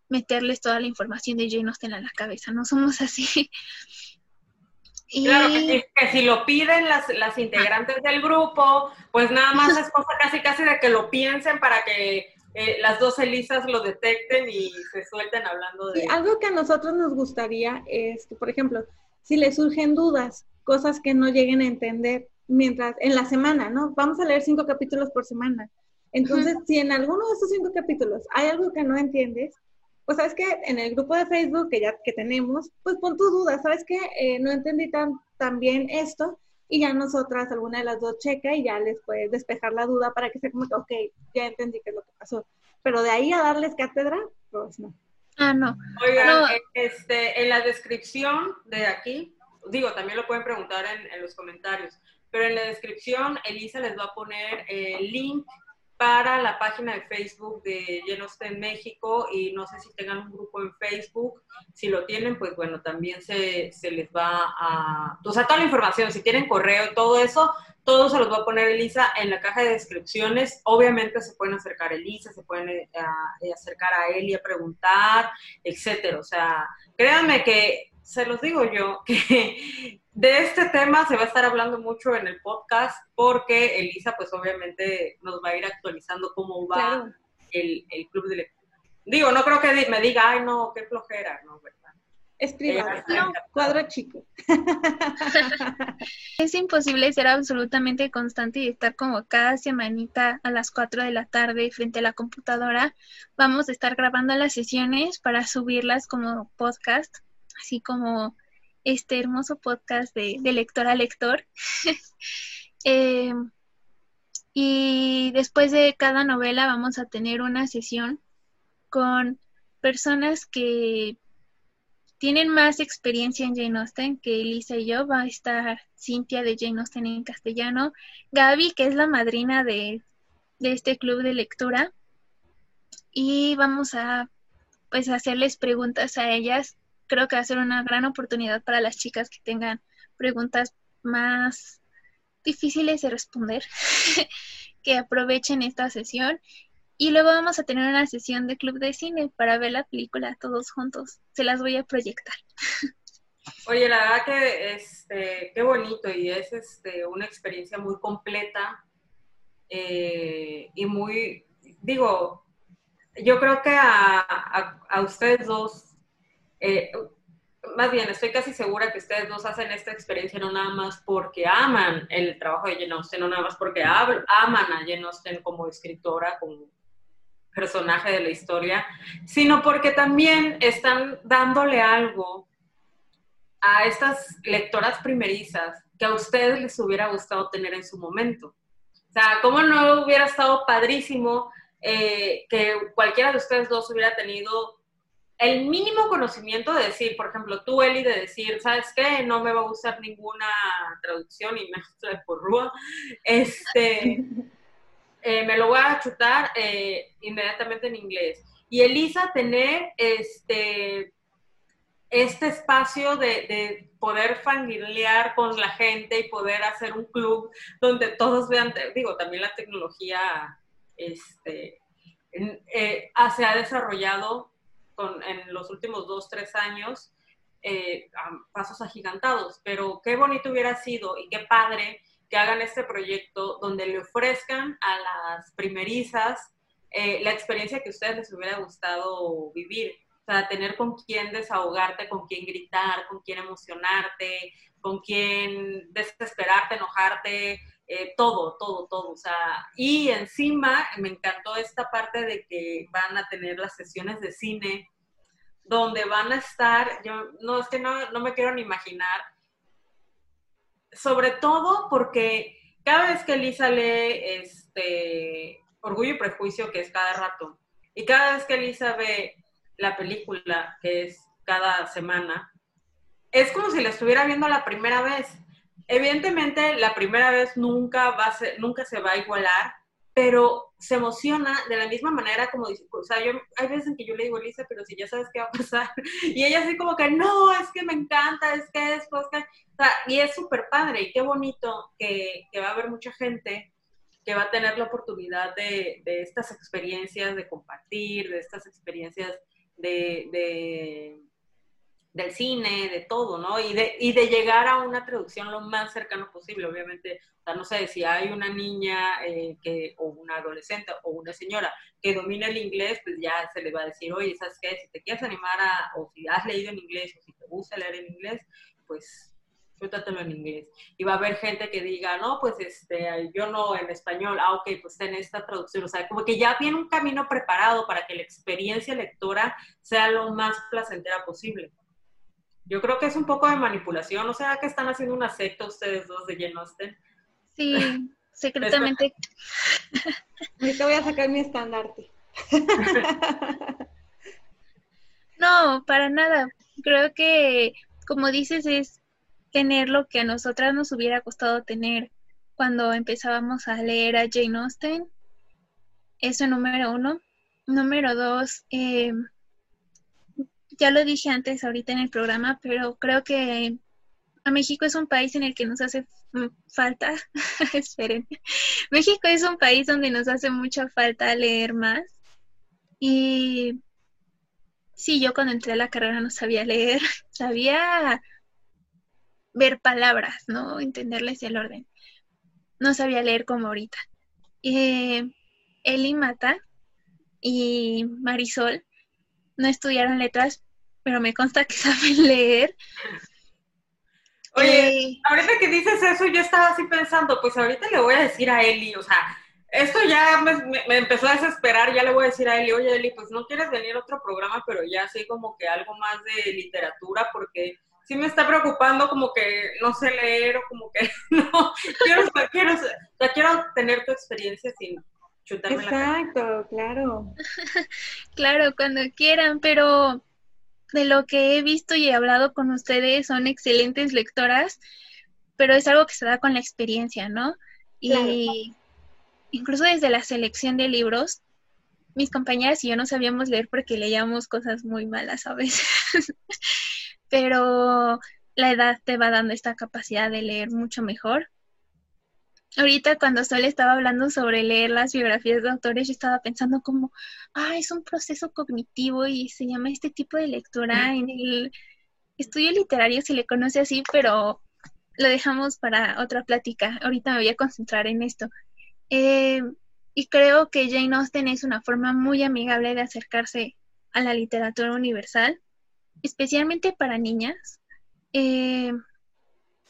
meterles toda la información de Jane Austen a la cabeza, no somos así. (laughs) Claro, que, si lo piden las, las integrantes del grupo, pues nada más es cosa casi casi de que lo piensen para que eh, las dos Elisas lo detecten y se suelten hablando de... algo que a nosotros nos gustaría es que, por ejemplo, si les surgen dudas, cosas que no lleguen a entender mientras, en la semana, ¿no? Vamos a leer cinco capítulos por semana. Entonces, si en alguno de esos cinco capítulos hay algo que no entiendes, pues sabes que en el grupo de Facebook que ya que tenemos, pues pon tus dudas, sabes que eh, no entendí tan, tan bien esto, y ya nosotras, alguna de las dos checa y ya les puedes despejar la duda para que sea como que, ok, ya entendí qué es lo que pasó. Pero de ahí a darles cátedra, pues no. Ah, no. Oigan, eh, este, en la descripción de aquí, digo, también lo pueden preguntar en, en los comentarios, pero en la descripción Elisa les va a poner el link para la página de Facebook de en México y no sé si tengan un grupo en Facebook. Si lo tienen, pues bueno, también se, se les va a... O sea, toda la información, si tienen correo todo eso, todo se los va a poner Elisa en la caja de descripciones. Obviamente se pueden acercar a Elisa, se pueden eh, acercar a él y a preguntar, etcétera. O sea, créanme que se los digo yo, (laughs) que de este tema se va a estar hablando mucho en el podcast porque Elisa pues obviamente nos va a ir actualizando cómo va el, club de lectura. Digo, no creo que me diga, ay no, qué flojera, ¿no? ¿verdad? Es cuadro chico. (laughs) es imposible ser absolutamente constante y estar como cada semanita a las 4 de la tarde frente a la computadora. Vamos a estar grabando las sesiones para subirlas como podcast, así como este hermoso podcast de, lector a lector. (laughs) Eh, y después de cada novela vamos a tener una sesión con personas que tienen más experiencia en Jane Austen que Elisa y yo. Va a estar Cintia de Jane Austen en castellano, Gaby, que es la madrina de de este club de lectura y vamos a pues hacerles preguntas a ellas. Creo que va a ser una gran oportunidad para las chicas que tengan preguntas más difíciles de responder, (laughs) que aprovechen esta sesión. Y luego vamos a tener una sesión de club de cine para ver la película todos juntos. Se las voy a proyectar. (laughs) Oye, la verdad que este, qué bonito y es este, una experiencia muy completa eh, y muy, digo, yo creo que a, ustedes dos, eh, más bien, estoy casi segura que ustedes dos hacen esta experiencia no nada más porque aman el trabajo de Jane Austen, no nada más porque aman a Jane Austen como escritora, como personaje de la historia, sino porque también están dándole algo a estas lectoras primerizas que a ustedes les hubiera gustado tener en su momento. O sea, ¿cómo no hubiera estado padrísimo eh, que cualquiera de ustedes dos hubiera tenido el mínimo conocimiento de decir, por ejemplo, tú, Eli, de decir, ¿sabes qué? No me va a gustar ninguna traducción y (laughs) me de porrúa. Este, eh, me lo voy a chutar eh, inmediatamente en inglés. Y Elisa, tener este, este espacio de, de, poder familiar con la gente y poder hacer un club donde todos vean, digo, también la tecnología este, eh, se ha desarrollado con, en los últimos dos, tres años eh, a pasos agigantados, pero qué bonito hubiera sido y qué padre que hagan este proyecto donde le ofrezcan a las primerizas eh, la experiencia que a ustedes les hubiera gustado vivir. O sea, tener con quién desahogarte, con quién gritar, con quién emocionarte, con quién desesperarte, enojarte, eh, todo, todo, todo. O sea, y encima me encantó esta parte de que van a tener las sesiones de cine, donde van a estar, yo no es que no, no me quiero ni imaginar, sobre todo porque cada vez que Elisa lee este Orgullo y Prejuicio, que es cada rato, y cada vez que Elisa ve la película, que es cada semana, es como si la estuviera viendo la primera vez. Evidentemente, la primera vez nunca, va a ser, nunca se va a igualar, pero se emociona de la misma manera como dice, o sea, yo, hay veces en que yo le digo, Elisa, pero si ya sabes qué va a pasar, (laughs) y ella así como que, no, es que me encanta, es que después que, o sea, y es súper padre, y qué bonito que, que, va a haber mucha gente que va a tener la oportunidad de, de estas experiencias, de compartir, de estas experiencias de del cine, de todo, ¿no? Y de, y de llegar a una traducción lo más cercano posible, obviamente. O sea, no sé, si hay una niña eh, que, o una adolescente o una señora que domina el inglés, pues ya se le va a decir, oye, ¿sabes qué? Si te quieres animar a, o si has leído en inglés, o si te gusta leer en inglés, pues suéltatelo en inglés. Y va a haber gente que diga, no, pues este, yo no en español, ah, ok, pues en esta traducción. O sea, como que ya tiene un camino preparado para que la experiencia lectora sea lo más placentera posible. Yo creo que es un poco de manipulación, o sea, que están haciendo una secta ustedes dos de Jane Austen. Sí, (laughs) secretamente. (laughs) Ahorita voy a sacar mi estandarte. (laughs) no, para nada. Creo que, como dices, es tener lo que a nosotras nos hubiera costado tener cuando empezábamos a leer a Jane Austen. Eso número uno. Número dos, eh, ya lo dije antes ahorita en el programa, pero creo que a México es un país en el que nos hace falta, (laughs) esperen, México es un país donde nos hace mucha falta leer más. Y sí, yo cuando entré a la carrera no sabía leer, (laughs) sabía ver palabras, ¿no? Entenderles el orden. No sabía leer como ahorita. Eh, Eli Mata y Marisol no estudiaron letras, pero me consta que (laughs) saben leer. Oye, eh, ahorita que dices eso, yo estaba así pensando, pues ahorita le voy a decir a Eli, o sea, esto ya me, empezó a desesperar, ya le voy a decir a Eli, oye Eli, pues no quieres venir a otro programa, pero ya así como que algo más de literatura, porque sí me está preocupando como que no sé leer o como que (laughs) no, quiero, quiero, quiero tener tu experiencia sin chutarme Exacto, la claro. (laughs) claro, cuando quieran, pero de lo que he visto y he hablado con ustedes, son excelentes lectoras, pero es algo que se da con la experiencia, ¿no? Y incluso desde la selección de libros, mis compañeras y yo no sabíamos leer porque leíamos cosas muy malas a veces. (laughs) Pero la edad te va dando esta capacidad de leer mucho mejor. Ahorita cuando Sol estaba hablando sobre leer las biografías de autores, yo estaba pensando como, ah, es un proceso cognitivo y se llama este tipo de lectura en el estudio literario, se le conoce así, pero lo dejamos para otra plática. Ahorita me voy a concentrar en esto. Eh, y creo que Jane Austen es una forma muy amigable de acercarse a la literatura universal, especialmente para niñas. Eh,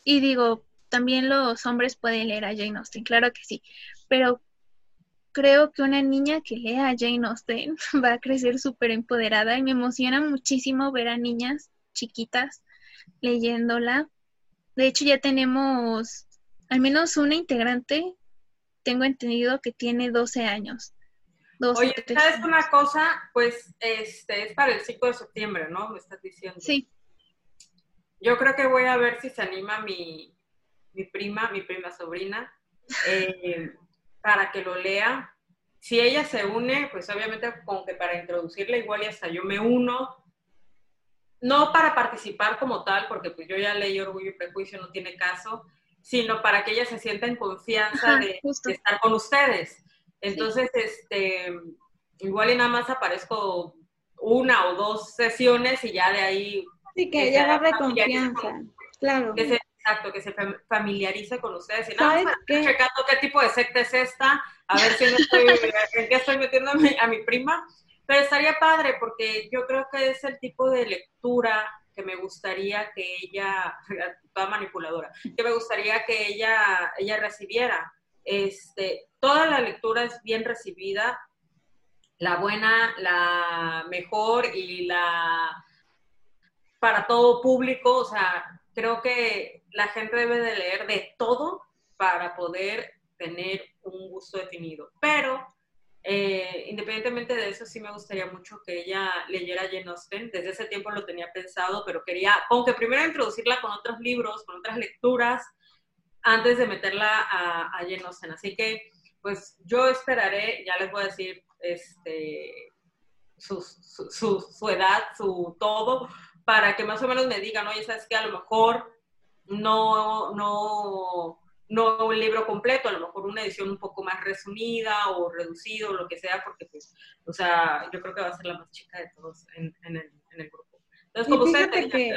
y digo, también los hombres pueden leer a Jane Austen, claro que sí, pero creo que una niña que lea a Jane Austen (laughs) va a crecer súper empoderada y me emociona muchísimo ver a niñas chiquitas leyéndola. De hecho, ya tenemos al menos una integrante, tengo entendido que tiene 12 años. Oye, ¿sabes una cosa? Pues este es para el 5 de septiembre, ¿no? Me estás diciendo. Sí. Yo creo que voy a ver si se anima mi, mi prima, mi prima sobrina, eh, para que lo lea. Si ella se une, pues obviamente como que para introducirla igual y hasta yo me uno, no para participar como tal, porque pues yo ya leí Orgullo y Prejuicio, no tiene caso, sino para que ella se sienta en confianza de, estar con ustedes. Entonces, este, igual y nada más aparezco una o dos sesiones y ya de ahí... Sí, que ella agarre confianza, claro. Que se Exacto, que se familiarice con ustedes y nada más checando qué tipo de secta es esta, a ver si no estoy, (laughs) en qué estoy metiendo a mi, prima. Pero estaría padre porque yo creo que es el tipo de lectura que me gustaría que ella, (laughs) toda manipuladora, que me gustaría que ella, ella recibiera. Este, toda la lectura es bien recibida, la buena, la mejor y la para todo público, o sea, creo que la gente debe de leer de todo para poder tener un gusto definido. Pero eh, independientemente de eso, sí me gustaría mucho que ella leyera Jane Austen. Desde ese tiempo lo tenía pensado, pero quería, aunque primero introducirla con otros libros, con otras lecturas, antes de meterla a, a Jane. Así que, pues yo esperaré, ya les voy a decir, este, su, su, su edad, su todo, para que más o menos me digan, oye, sabes que a lo mejor no, no, no un libro completo, a lo mejor una edición un poco más resumida o reducido o lo que sea, porque pues, o sea, yo creo que va a ser la más chica de todos en, en, el, en el, grupo. Entonces, como usted te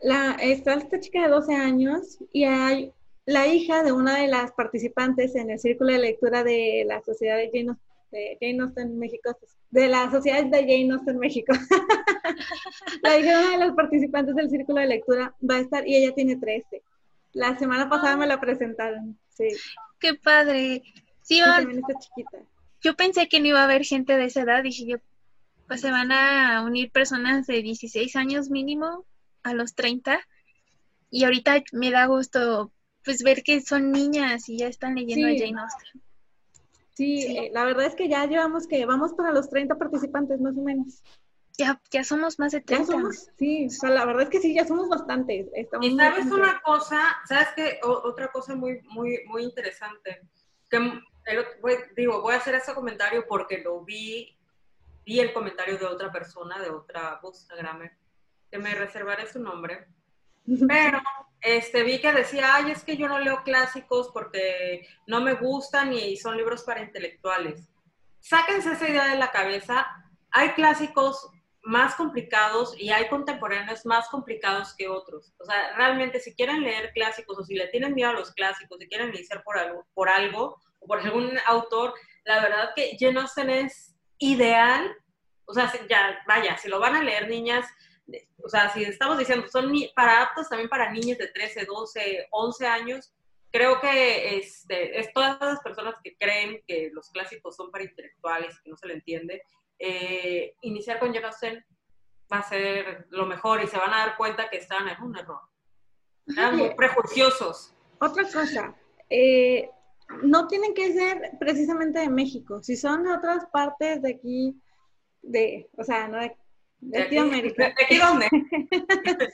la, está esta chica de 12 años y hay la hija de una de las participantes en el círculo de lectura de la Sociedad de Jane, de Jane Austen México, de la Sociedad de Jane Austen México. (laughs) la hija de una de las participantes del círculo de lectura va a estar y ella tiene 13. La semana pasada me la presentaron, sí. Qué padre. Sí, también está chiquita. Yo pensé que no iba a haber gente de esa edad, dije yo, pues se van a unir personas de 16 años mínimo a los 30 y ahorita me da gusto pues ver que son niñas y ya están leyendo a Jane Austen. Sí, eh, la verdad es que ya llevamos que vamos para los 30 participantes más o menos. Ya, ya somos más de 30. sí, o sea, la verdad es que sí, ya somos bastantes. y sabes una cosa, sabes que otra cosa muy, muy, muy interesante, que digo, voy a hacer ese comentario porque lo vi, vi el comentario de otra persona, de otra Instagram, que me reservaré su nombre, (laughs) pero este, vi que decía, ay, es que yo no leo clásicos porque no me gustan y son libros para intelectuales. Sáquense esa idea de la cabeza. Hay clásicos más complicados y hay contemporáneos más complicados que otros. O sea, realmente si quieren leer clásicos o si le tienen miedo a los clásicos, si quieren iniciar por algo, por algo o por algún autor, la verdad que Jane Austen es ideal. O sea, ya, vaya, si lo van a leer niñas, o sea, si estamos diciendo, son para aptos también para niños de 13, 12, 11 años, creo que este, es todas las personas que creen que los clásicos son para intelectuales, que no se le entiende, eh, iniciar con Jane Austen va a ser lo mejor y se van a dar cuenta que están en un error. Están muy prejuiciosos. Otra cosa, eh, no tienen que ser precisamente de México, si son de otras partes de aquí, de, o sea, no de ¿De aquí, ¿De aquí dónde? (laughs)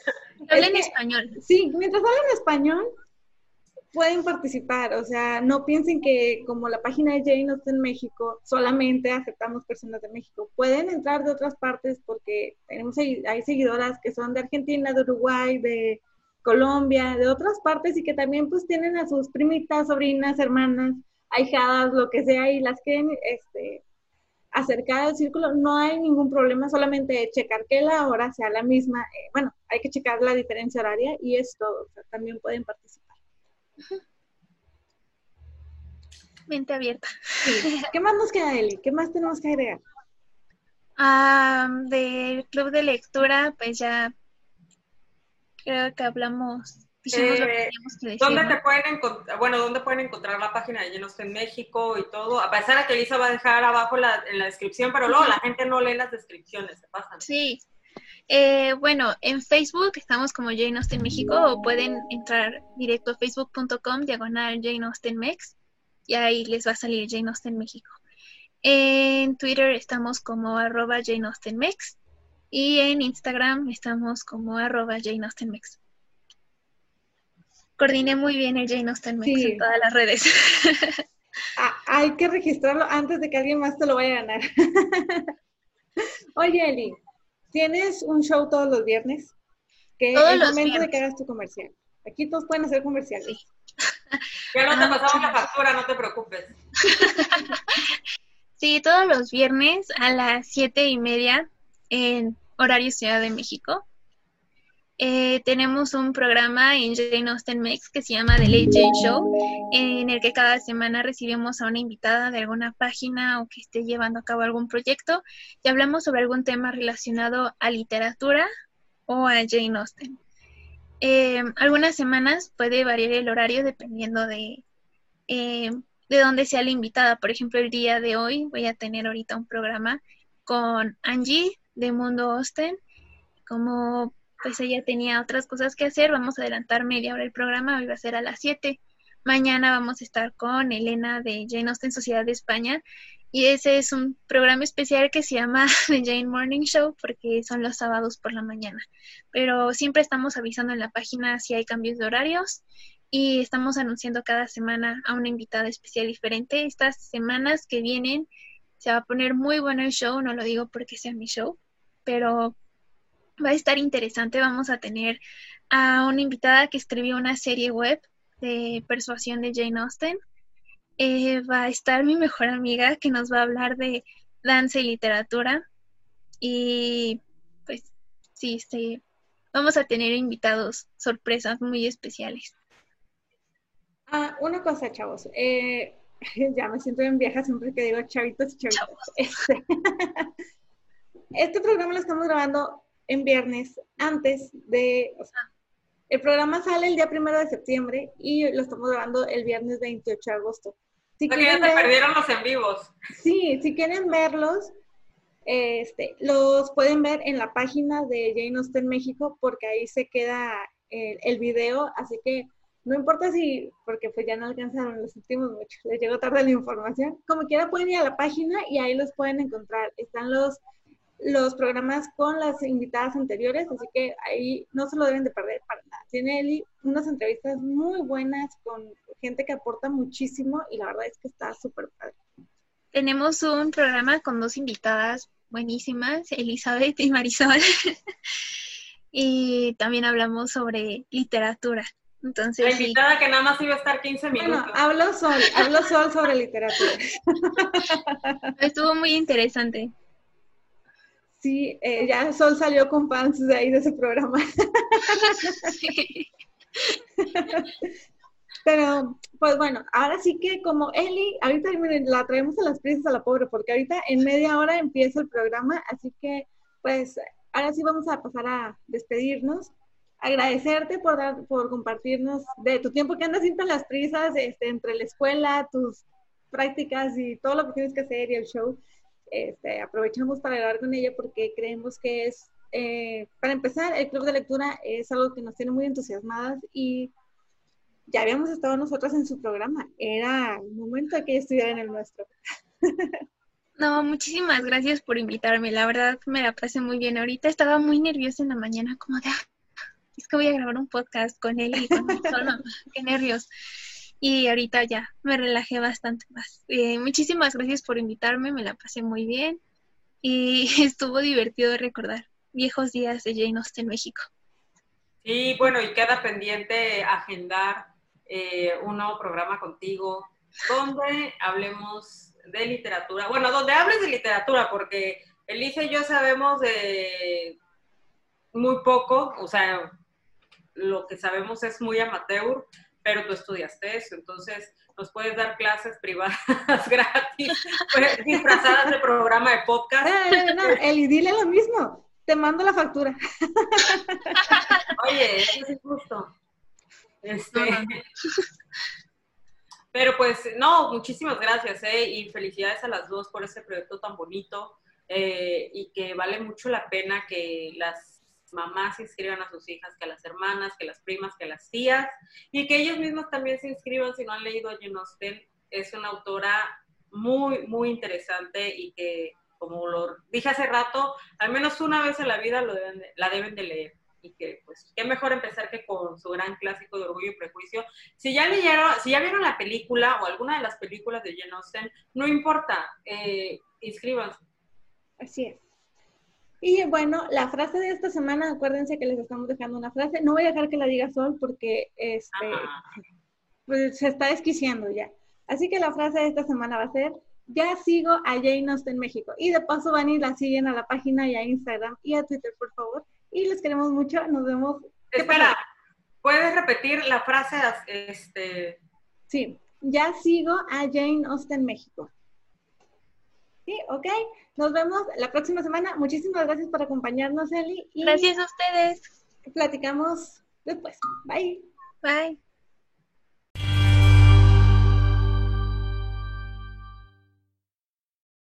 Habla en español. Sí, mientras hablan español, pueden participar, o sea, no piensen que como la página de Jane está en México, solamente aceptamos personas de México. Pueden entrar de otras partes porque tenemos hay seguidoras que son de Argentina, de Uruguay, de Colombia, de otras partes y que también pues tienen a sus primitas, sobrinas, hermanas, ahijadas, lo que sea y las quieren este, acercar al círculo. No hay ningún problema, solamente checar que la hora sea la misma. Eh, bueno, hay que checar la diferencia horaria y es todo. también pueden participar. Mente abierta. ¿Qué más nos queda, Eli? ¿Qué más tenemos que agregar? Ah, del club de lectura, pues ya creo que hablamos. Eh, ¿Dónde te pueden encontrar? Bueno, ¿dónde pueden encontrar la página de Llenos en México y todo? A pesar de que Elisa va a dejar abajo la, en la descripción, pero luego la gente no lee las descripciones, se pasan. Sí, eh, bueno, en Facebook estamos como Jane Austen México o pueden entrar directo a facebook.com diagonal Jane Austen Mex y ahí les va a salir Jane Austen México. En Twitter estamos como arroba Jane Austen Mex y en Instagram estamos como arroba Jane Austen Mex. Coordiné muy bien el Jane Austen Mex en todas las redes. (laughs) Ah, hay que registrarlo antes de que alguien más te lo vaya a ganar. (laughs) Oye, Eli, Tienes un show todos los viernes, que es el momento de que hagas tu comercial. Aquí todos pueden hacer comerciales. (laughs) Ya no te ah, pasamos la factura, no te preocupes. Sí, todos los viernes a las siete y media en horario Ciudad de México. Eh, tenemos un programa en Jane Austen Mex que se llama The Late Jane Show, en el que cada semana recibimos a una invitada de alguna página o que esté llevando a cabo algún proyecto y hablamos sobre algún tema relacionado a literatura o a Jane Austen. Eh, algunas semanas puede variar el horario dependiendo de, eh, de dónde sea la invitada. Por ejemplo, el día de hoy voy a tener ahorita un programa con Angie de Mundo Austen. Como pues ella tenía otras cosas que hacer, vamos a adelantar media hora el programa, hoy va a ser a las 7. Mañana vamos a estar con Elena de Jane Austen Sociedad de España y ese es un programa especial que se llama (laughs) The Jane Morning Show porque son los sábados por la mañana. Pero siempre estamos avisando en la página si hay cambios de horarios y estamos anunciando cada semana a una invitada especial diferente. Estas semanas que vienen se va a poner muy bueno el show, no lo digo porque sea mi show, pero va a estar interesante. Vamos a tener a una invitada que escribió una serie web de persuasión de Jane Austen. Eh, va a estar mi mejor amiga que nos va a hablar de danza y literatura. Y pues sí, sí, vamos a tener invitados sorpresas muy especiales. Ah, una cosa, chavos. Eh, (laughs) ya me siento bien vieja siempre que digo chavitos y chavitos. Este, (laughs) este programa lo estamos grabando en viernes antes de, o sea, el programa sale el día primero de septiembre y lo estamos grabando el viernes 28 de agosto. Si ya se perdieron los en vivos. Sí, si quieren verlos, este, los pueden ver en la página de Jane Austen México porque ahí se queda el, el, video, así que no importa si, porque pues ya no alcanzaron, los últimos mucho, les llegó tarde la información, como quiera pueden ir a la página y ahí los pueden encontrar. Están los los programas con las invitadas anteriores, así que ahí no se lo deben de perder para nada. Tiene Eli unas entrevistas muy buenas con gente que aporta muchísimo y la verdad es que está súper padre. Tenemos un programa con dos invitadas buenísimas, Elizabeth y Marisol, (laughs) y también hablamos sobre literatura. Entonces, la invitada que nada más iba a estar 15 minutos. Bueno, hablo Sol, hablo Sol sobre literatura. (laughs) (laughs) Estuvo muy interesante. Sí, eh, ya Sol salió con fans de ahí de ese programa. (laughs) Pero, pues bueno, ahora sí que como Eli, ahorita miren, la traemos a las prisas a la pobre, porque ahorita en media hora empieza el programa, así que pues ahora sí vamos a pasar a despedirnos. Agradecerte por dar, por compartirnos de tu tiempo que andas siempre en las prisas, este, entre la escuela, tus prácticas y todo lo que tienes que hacer y el show. Este, aprovechamos para hablar con ella porque creemos que es, eh, para empezar, el club de lectura es algo que nos tiene muy entusiasmadas y ya habíamos estado nosotras en su programa. Era el momento de que ella estuviera en el nuestro. No, muchísimas gracias por invitarme. La verdad me la pasé muy bien. Ahorita estaba muy nerviosa en la mañana, como de, ah, es que voy a grabar un podcast con él y con solo, (laughs) qué nervios. Y ahorita ya me relajé bastante más. Eh, muchísimas gracias por invitarme, me la pasé muy bien y (laughs) estuvo divertido recordar viejos días de Jane Austen México. Sí, bueno, y queda pendiente agendar eh, un nuevo programa contigo donde hablemos de literatura. Bueno, donde hables de literatura, porque Elise y yo sabemos de muy poco, o sea, lo que sabemos es muy amateur, pero tú estudiaste eso, entonces nos puedes dar clases privadas (laughs) gratis, pues, disfrazadas de programa de podcast. No, no, Eli, dile lo mismo, te mando la factura. (laughs) Oye, eso es injusto. Este, (laughs) pero pues, no, muchísimas gracias, ¿eh? Y felicidades a las dos por este proyecto tan bonito eh, y que vale mucho la pena que las mamás se inscriban a sus hijas, que las hermanas, que las primas, que las tías, y que ellos mismos también se inscriban si no han leído a Jane Austen. Es una autora muy, muy interesante y que, como lo dije hace rato, al menos una vez en la vida lo deben la deben de leer y que pues qué mejor empezar que con su gran clásico de Orgullo y Prejuicio. Si ya leyeron, si ya vieron la película o alguna de las películas de Jane Austen, no importa, eh, inscríbanse. Así es. Y bueno, la frase de esta semana, acuérdense que les estamos dejando una frase. No voy a dejar que la diga Sol porque este, pues, se está desquiciando ya. Así que la frase de esta semana va a ser, ya sigo a Jane Austen México. Y de paso van y la siguen a la página y a Instagram y a Twitter, por favor y les queremos mucho. Nos vemos. Espera, ¿puedes repetir la frase? Este... Sí, ya sigo a Jane Austen México. Sí, ok. Nos vemos la próxima semana. Muchísimas gracias por acompañarnos, Eli. Y gracias a ustedes. Platicamos después. Bye. Bye.